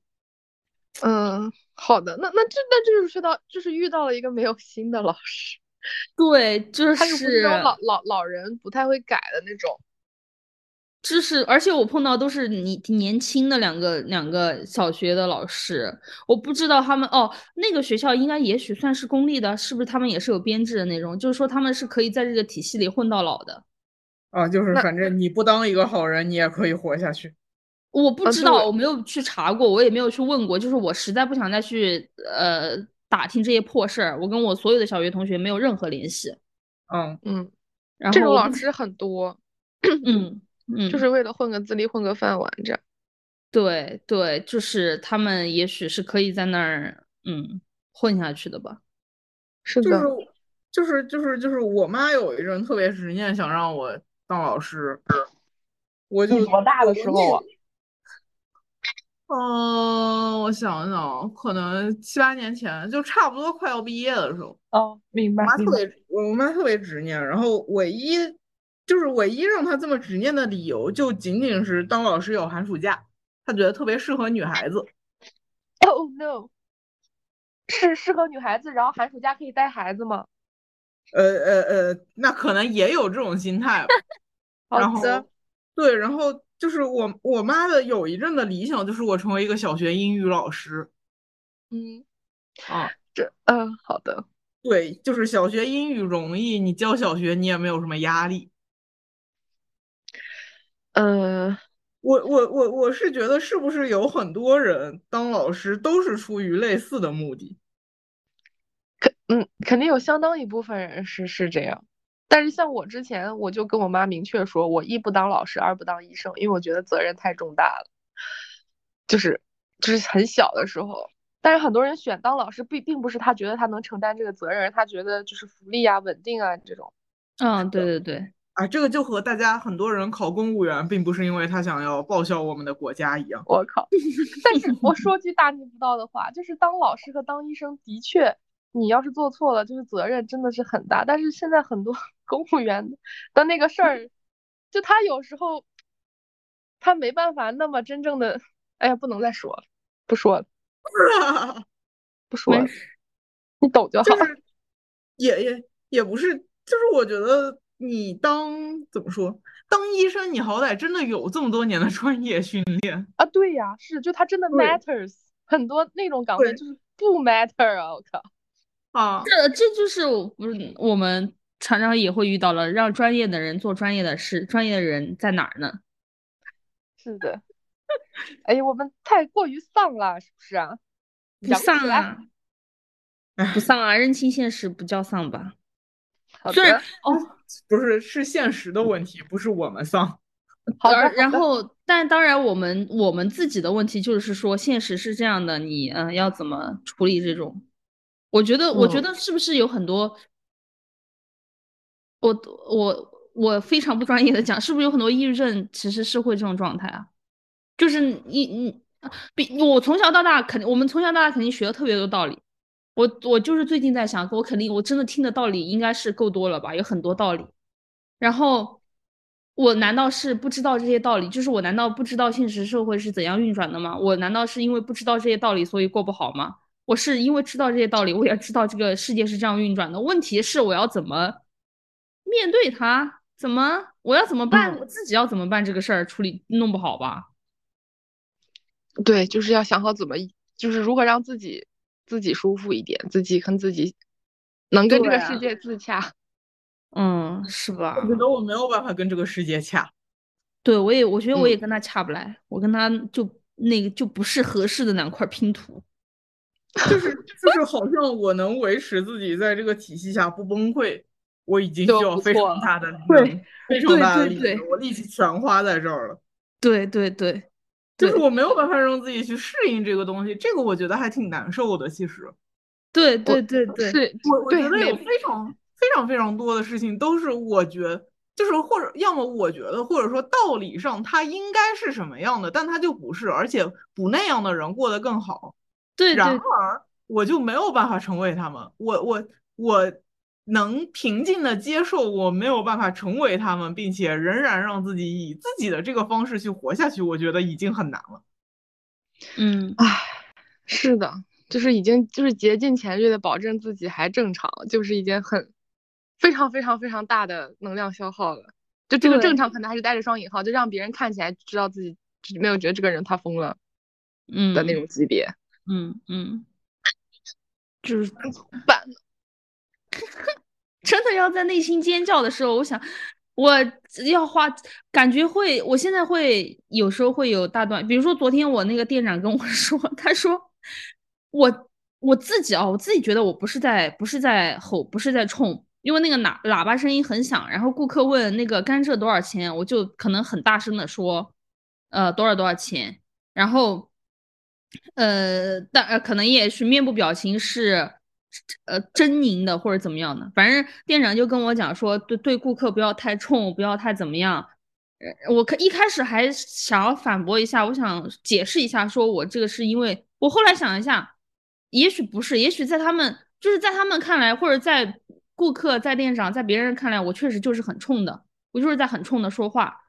嗯，好的，那那这那就是遇到就是遇到了一个没有心的老师，对，就是他又是那种老老老人不太会改的那种，就是而且我碰到都是你年轻的两个两个小学的老师，我不知道他们哦，那个学校应该也许算是公立的，是不是他们也是有编制的那种？就是说他们是可以在这个体系里混到老的，啊，就是反正你不当一个好人，你也可以活下去。我不知道，我没有去查过，我也没有去问过。就是我实在不想再去呃打听这些破事儿。我跟我所有的小学同学没有任何联系。嗯嗯，然后这种老师很多，嗯嗯，就是为了混个资历、混个饭碗这样。对对，就是他们也许是可以在那儿嗯混下去的吧。是的，就是就是就是我妈有一阵特别执念，想让我当老师。我就多大的时候啊？嗯，我想想，可能七八年前，就差不多快要毕业的时候。哦，明白。我妈特别，我妈特别执念，然后唯一就是唯一让他这么执念的理由，就仅仅是当老师有寒暑假，他觉得特别适合女孩子。Oh no！是适合女孩子，然后寒暑假可以带孩子吗？呃呃呃，那可能也有这种心态。然后。对，然后。就是我我妈的有一阵的理想，就是我成为一个小学英语老师。嗯，啊，这嗯，好的。对，就是小学英语容易，你教小学你也没有什么压力。呃，我我我我是觉得，是不是有很多人当老师都是出于类似的目的？肯嗯，肯定有相当一部分人是是这样。但是像我之前，我就跟我妈明确说，我一不当老师，二不当医生，因为我觉得责任太重大了。就是就是很小的时候，但是很多人选当老师，并并不是他觉得他能承担这个责任，他觉得就是福利啊、稳定啊这种。嗯，对对对，啊，这个就和大家很多人考公务员，并不是因为他想要报效我们的国家一样。我靠！但是我说句大逆不道的话，就是当老师和当医生的确。你要是做错了，就是责任真的是很大。但是现在很多 公务员的那个事儿，就他有时候他没办法那么真正的，哎呀，不能再说了，不说了，不说了，你懂就好。也也也不是，就是我觉得你当怎么说，当医生，你好歹真的有这么多年的专业训练啊。对呀，是，就他真的 matters，很多那种岗位就是不 matter 啊，我靠。啊，这这就是不是我们常常也会遇到了，让专业的人做专业的事，专业的人在哪儿呢？是的，哎呀，我们太过于丧了，是不是啊？不丧啊，不丧啊，认清现实不叫丧吧？虽然哦，不是，是现实的问题，不是我们丧。好的，然后，但当然，我们我们自己的问题就是说，现实是这样的，你嗯，要怎么处理这种？我觉得，我觉嗯得是不是有很多，我我我非常不专业的讲，是不是有很多抑郁症其实是会这种状态啊？就是你你，比我从小到大肯定，我们从小到大肯定学了特别多道理。我我就是最近在想，我肯定我真的听的道理应该是够多了吧，有很多道理。然后我难道是不知道这些道理？就是我难道不知道现实社会是怎样运转的吗？我难道是因为不知道这些道理所以过不好吗？我是因为知道这些道理，我也知道这个世界是这样运转的。问题是我要怎么面对它？怎么我要怎么办？嗯我自己要怎么办这个事儿？处理弄不好吧？对，就是要想好怎么，就是如何让自己自己舒服一点，自己跟自己能跟这个世界自洽。嗯，是吧我？觉得我没有办法跟这个世界洽。对，我也我觉得我也嗯跟他洽不来，我跟他就那个就不是合适的两块拼图。就是就是好像我能维持自己在这个体系下不崩溃，我已经需要非常大的力对，非常大的力对对，我力气全花在这儿了。对对对，就是我没有办法让自己去适应这个东西，这个我觉得还挺难受的。其实，对对对对，是，我我觉得有非常非常非常多的事情都是我觉就是或者要么我觉得或者说道理上它应该是什么样的，但它就不是，而且不那样的人过得更好。对然而我就没有办法成为他们，我我我能平静的接受我没有办法成为他们，并且仍然让自己以自己的这个方式去活下去，我觉得已经很难了。嗯，唉，是的，就是已经就是竭尽全力的保证自己还正常，就是一件很非常非常非常大的能量消耗了。就这个正常可能还是带着双引号，就让别人看起来知道自己没有觉得这个人他疯了嗯的那种级别。嗯嗯，就是怎么办 真的要在内心尖叫的时候，我想我要花，感觉会，我现在会有时候会有大段，比如说昨天我那个店长跟我 说，他说我我自己啊，我自己觉得我不是在不是在吼，不是在冲，因为那个喇喇叭声音很响，然后顾客问那个甘蔗多少钱，我就可能很大声的说，呃多少多少钱，然后。呃，但，可能也许面部表情是呃狰狞的或者怎么样的，反正店长就跟我讲说，对对顾客不要太冲，不要太怎么样。呃，我可一开始还想要反驳一下，我想解释一下，说我这个是因为我后来想一下，也许不是，也许在他们就是在他们看来，或者在顾客、在店长、在别人看来，我确实就是很冲的，我就是在很冲的说话。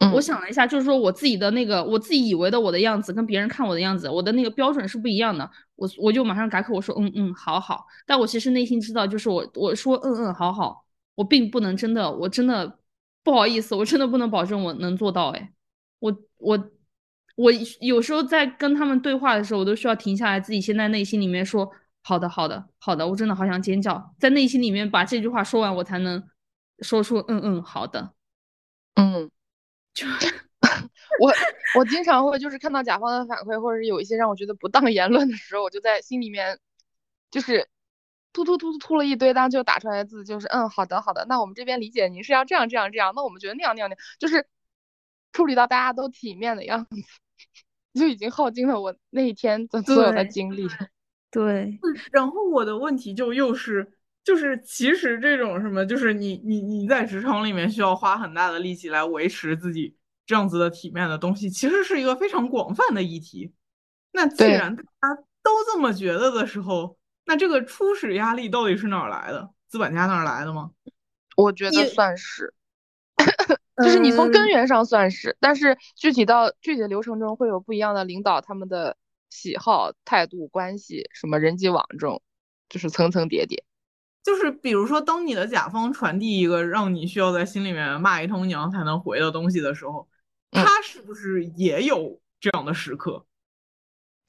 我嗯想了一下，就是说我自己的那个，我自己以为的我的样子，跟别人看我的样子，我的那个标准是不一样的。我我就马上改口，我说嗯嗯，好好。但我其实内心知道，就是我我说嗯嗯，好好，我并不能真的，我真的不好意思，我真的不能保证我能做到。哎，我我我有时候在跟他们对话的时候，我都需要停下来，自己先在内心里面说好的好的好的，我真的好想尖叫，在内心里面把这句话说完，我才能说出嗯嗯好的。嗯，我我经常会就是看到甲方的反馈，或者是有一些让我觉得不当言论的时候，我就在心里面就是突突突突突了一堆，当然就打出来的字就是嗯好的好的，那我们这边理解您是要这样这样这样，那我们觉得那样那样那样，就是处理到大家都体面的样子，就已经耗尽了我那一天的所有的精力。对，然后我的问题就又是，就是其实这种什么，就是你你你在职场里面需要花很大的力气来维持自己这样子的体面的东西，其实是一个非常广泛的议题。那既然大家都这么觉得的时候，那这个初始压力到底是哪儿来的？资本家那儿来的吗？我觉得算是，就是你从嗯根源上算是，但是具体到具体的流程中会有不一样的领导他们的喜好、态度、关系，什么人际网这种，就是层层叠叠。就是比如说，当你的甲方传递一个让你需要在心里面骂一通娘才能回的东西的时候，嗯他是不是也有这样的时刻？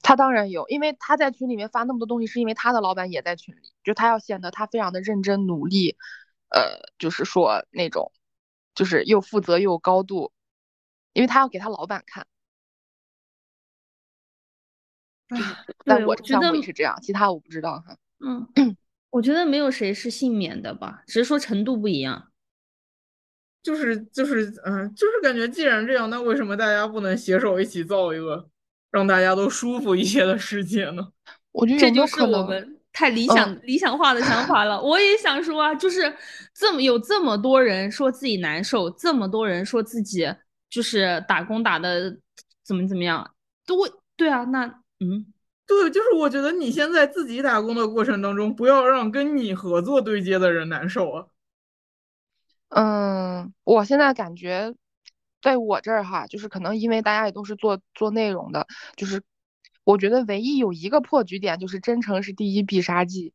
他当然有，因为他在群里面发那么多东西，是因为他的老板也在群里，就他要显得他非常的认真努力，呃，就是说那种，就是又负责又有高度，因为他要给他老板看。但对，我这项我觉得目也是这样，其他我不知道哈。嗯，我觉得没有谁是幸免的吧，只是说程度不一样。就是就是嗯、就是感觉既然这样，那为什么大家不能携手一起造一个让大家都舒服一些的世界呢？我觉得这就是？我们太理想、理想化的想法了。我也想说啊，就是这么有这么多人说自己难受，这么多人说自己就是打工打的怎么怎么样，都对啊，那嗯，对，就是我觉得你现在自己打工的过程当中，不要让跟你合作对接的人难受啊。嗯，我现在感觉在我这儿哈，就是可能因为大家也都是做做内容的，就是我觉得唯一有一个破局点，就是真诚是第一必杀技。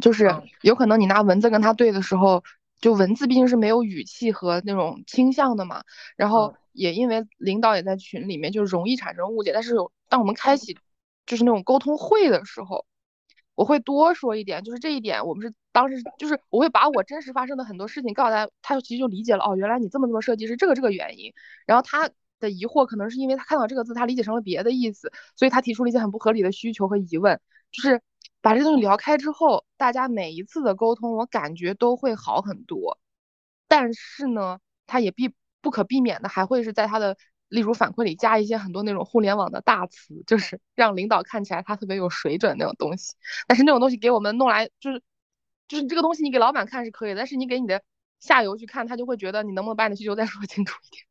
就是有可能你拿文字跟他对的时候，就文字毕竟是没有语气和那种倾向的嘛。然后也因为领导也在群里面，就容易产生误解。但是有当我们开启就是那种沟通会的时候，我会多说一点，就是这一点我们是当时就是我会把我真实发生的很多事情告诉他，他其实就理解了哦，原来你这么做设计是这个这个原因。然后他的疑惑可能是因为他看到这个字，他理解成了别的意思，所以他提出了一些很不合理的需求和疑问，就是。把这东西聊开之后，大家每一次的沟通，我感觉都会好很多。但是呢，他也必不可避免的还会是在他的例如反馈里加一些很多那种互联网的大词，就是让领导看起来他特别有水准那种东西。但是那种东西给我们弄来，就是就是这个东西你给老板看是可以，但是你给你的下游去看，他就会觉得你能不能把你的需求再说清楚一点，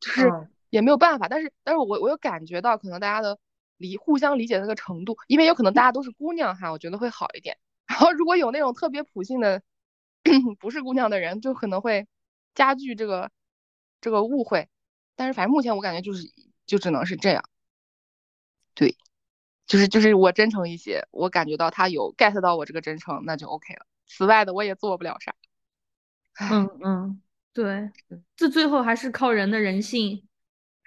就是也没有办法。但是但是我我有感觉到可能大家的。理互相理解的那个程度，因为有可能大家都是姑娘哈，我觉得会好一点。然后如果有那种特别普信的 不是姑娘的人，就可能会加剧这个这个误会。但是反正目前我感觉就是就只能是这样。对，就是就是我真诚一些，我感觉到他有 get 到我这个真诚，那就 OK 了。此外的我也做不了啥。嗯 嗯，对，这最后还是靠人的人性。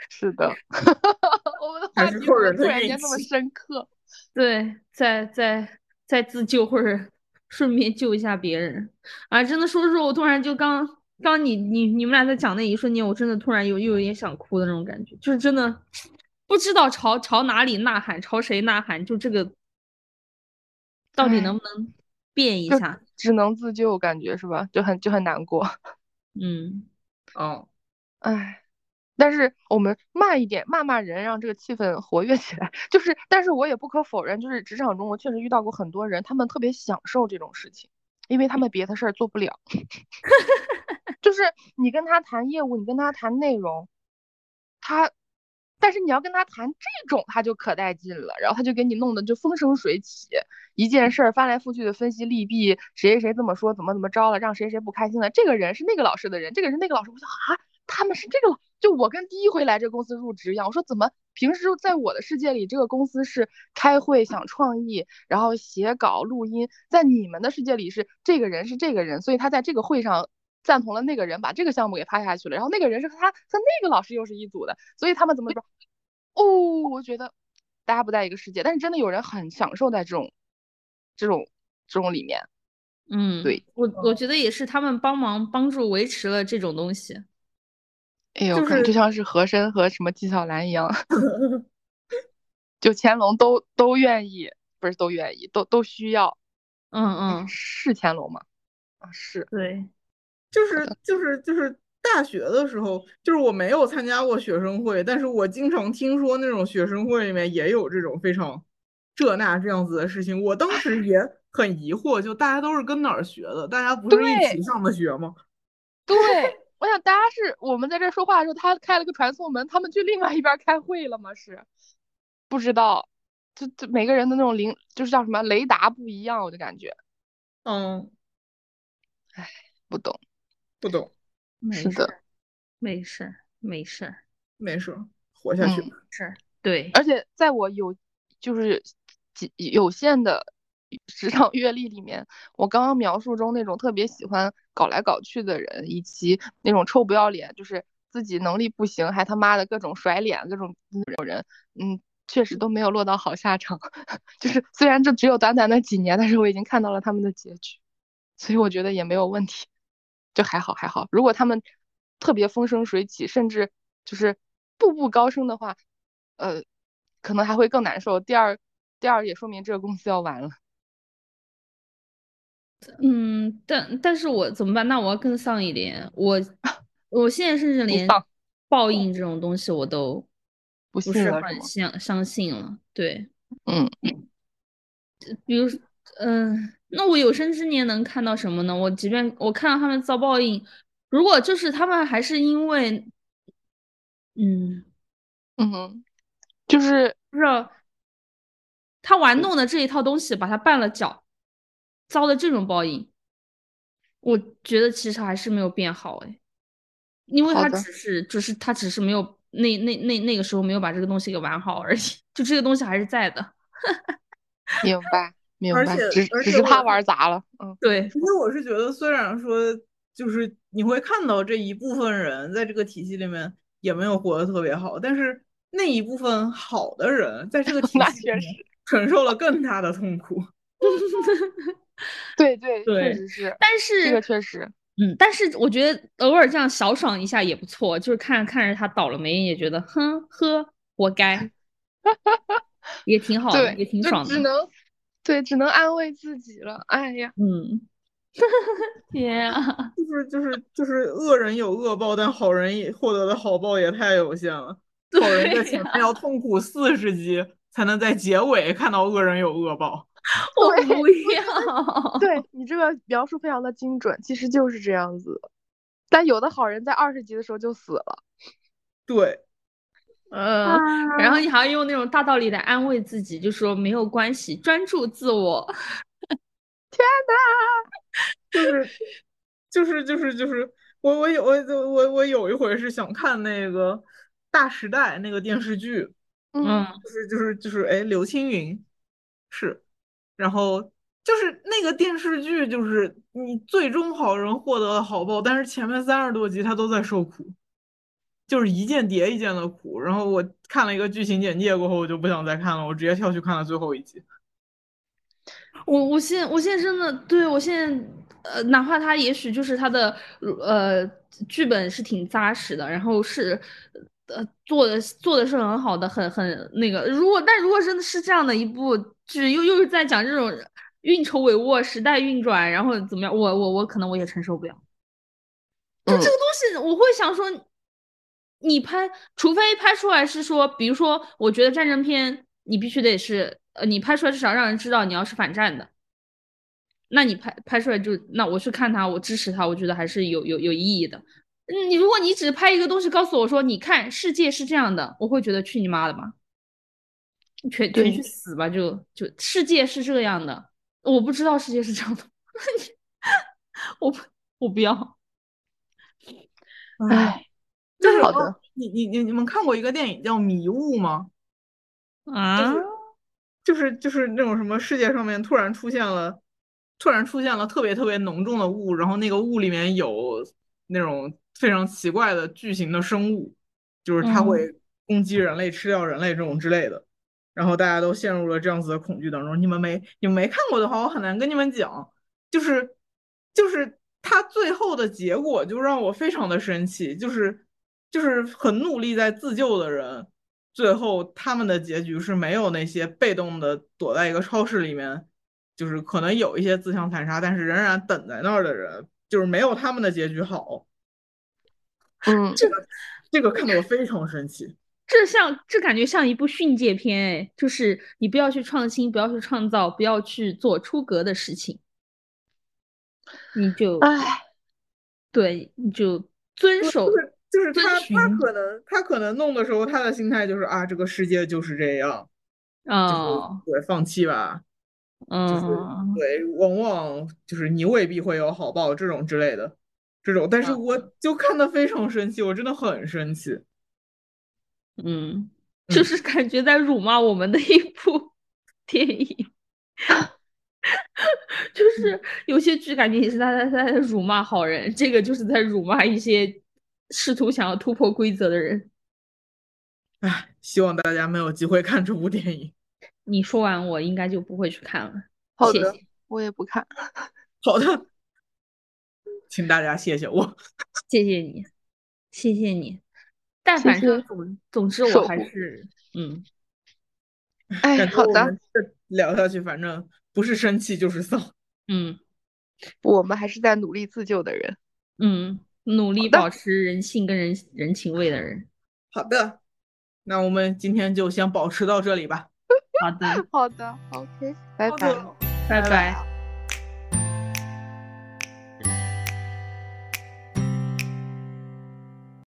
是的。我们的话题突然间那么深刻，对，在在在自救或者顺便救一下别人啊！真的说说，我突然就刚刚你你你们俩在讲那一瞬间，我真的突然有又有点想哭的那种感觉，就是真的不知道朝朝哪里呐喊，朝谁呐喊，就这个到底能不能变一下？只能自救，感觉是吧？就很就很难过。嗯，哦，哎。但是我们慢一点，骂骂人，让这个气氛活跃起来。就是，但是我也不可否认，就是职场中我确实遇到过很多人，他们特别享受这种事情，因为他们别的事儿做不了。就是你跟他谈业务，你跟他谈内容，他，但是你要跟他谈这种，他就可带劲了，然后他就给你弄得就风生水起，一件事儿翻来覆去的分析利弊，谁谁谁这么说，怎么怎么着了，让谁谁不开心了。这个人是那个老师的人，这个是那个老师，我说啊，他们是这个老。就我跟第一回来这公司入职一样，我说怎么平时在我的世界里，这个公司是开会想创意，然后写稿录音，在你们的世界里是这个人是这个人，所以他在这个会上赞同了那个人，把这个项目给拍下去了，然后那个人是和他和那个老师又是一组的，所以他们怎么说？哦，我觉得大家不在一个世界，但是真的有人很享受在这种这种这种里面。嗯，对我我觉得也是他们帮忙帮助维持了这种东西。哎呦，就像是和珅和什么纪晓岚一样，就乾隆都都愿意，不是都愿意，都都需要。嗯嗯，是乾隆吗？啊，是。对，就是 就是就是大学的时候，就是我没有参加过学生会，但是我经常听说那种学生会里面也有这种非常这那这样子的事情。我当时 也很疑惑，就大家都是跟哪儿学的？大家不是一起上的学吗？对。我想大家是我们在这说话的时候，他开了个传送门，他们去另外一边开会了吗？是不知道，就就每个人的那种灵，就是叫什么雷达不一样，我就感觉，嗯，哎，不懂，不懂，是的，没事，没事，没事，活下去，是，对，而且在我有就是有限的。职场阅历里面，我刚刚描述中那种特别喜欢搞来搞去的人，以及那种臭不要脸，就是自己能力不行还他妈的各种甩脸，各种那种人，嗯，确实都没有落到好下场。就是虽然这只有短短的几年，但是我已经看到了他们的结局，所以我觉得也没有问题，就还好还好。如果他们特别风生水起，甚至就是步步高升的话，呃，可能还会更难受。第二，第二也说明这个公司要完了。嗯，但但是我怎么办？那我要更丧一点。我 我现在甚至连报应这种东西我都不是很相相信了。对，嗯，比如，嗯，那我有生之年能看到什么呢？我即便我看到他们遭报应，如果就是他们还是因为，嗯嗯，就是不是他玩弄的这一套东西，把他绊了脚，遭的这种报应，我觉得其实还是没有变好哎，因为他只是只是他只是没有那那那那个时候没有把这个东西给玩好而已，就这个东西还是在的。明白明白，而且只而且只是他玩砸了，嗯对，其实我是觉得，虽然说就是你会看到这一部分人在这个体系里面也没有活得特别好，但是那一部分好的人在这个 体系里面确实承受了更大的痛苦。对 对，对确实是，但是这个是确实，嗯，但是我觉得偶尔这样小爽一下也不错，就是看看着他倒了霉，也觉得哼呵，活该，也挺好的，也挺爽的。只能对，只能安慰自己了。哎呀，嗯，天啊，就是就是就是恶人有恶报，但好人也获得的好报也太有限了。好人在对前面要痛苦四十集，才能在结尾看到恶人有恶报。我不要。对你这个描述非常的精准，其实就是这样子。但有的好人在二十集的时候就死了，对，呃，然后你还要用那种大道理来安慰自己，就说没有关系，专注自我。就是就是就是就是我我有我我我有一回是想看那个《大时代》那个电视剧，嗯，就是就是就是哎，刘青云是，然后就是那个电视剧，就是你最终好人获得了好报，但是前面三十多集他都在受苦，就是一件叠一件的苦。然后我看了一个剧情简介过后，我就不想再看了，我直接跳去看了最后一集。我我现我现在真的对我现在呃，哪怕他也许就是他的呃剧本是挺扎实的，然后是呃做的做的是很好的，很很那个。如果但如果真的是这样的一部剧，又又是在讲这种运筹帷幄、时代运转，然后怎么样，我我我可能我也承受不了。就这个东西，我会想说，你拍，除非拍出来是说，比如说，我觉得战争片你必须得是，呃，你拍出来至少让人知道你要是反战的，那你拍拍出来就，那我去看他，我支持他，我觉得还是有有有意义的。嗯你如果你只拍一个东西告诉我说，你看世界是这样的，我会觉得去你妈的吧，全全去死吧，就就世界是这样的，我不知道世界是这样的，我不我不要。哎，就是好的，你你你你们看过一个电影叫《迷雾》吗？啊，就是就是那种什么世界上面突然出现了，突然出现了特别特别浓重的雾，然后那个雾里面有那种非常奇怪的巨型的生物，就是它嗯会攻击人类、吃掉人类这种之类的，然后大家都陷入了这样子的恐惧当中。你们没你们没看过的话，我很难跟你们讲，就是就是它最后的结果就让我非常的生气，就是就是很努力在自救的人。最后他们的结局是没有那些被动的躲在一个超市里面，就是可能有一些自相残杀，但是仍然等在那儿的人，就是没有他们的结局好。嗯，这个这个看得我非常生气。这像这感觉像一部训诫片，哎，就是你不要去创新，不要去创造，不要去做出格的事情，你就哎，对，你就遵守就是就是他他可能他可能弄的时候，他的心态就是啊，这个世界就是这样，啊哦，对，放弃吧，就是嗯，对，往往就是你未必会有好报这种之类的，这种，但是嗯。我就看的非常生气，我真的很生气。嗯，就是感觉在辱骂我们的一部 电影，就是有些剧感觉也是他在在在辱骂好人，这个就是在辱骂一些试图想要突破规则的人。唉，希望大家没有机会看这部电影。你说完，我应该就不会去看了。好的谢谢，我也不看。好的，请大家谢谢我。谢谢你，谢谢你。但谢反正谢总总之我还是嗯，哎，好的聊下去，反正不是生气就是丧。嗯我们还是在努力自救的人。嗯，努力保持人性跟人人情味的人。好的，那我们今天就先保持到这里吧。好的，好的，OK，拜。拜拜拜。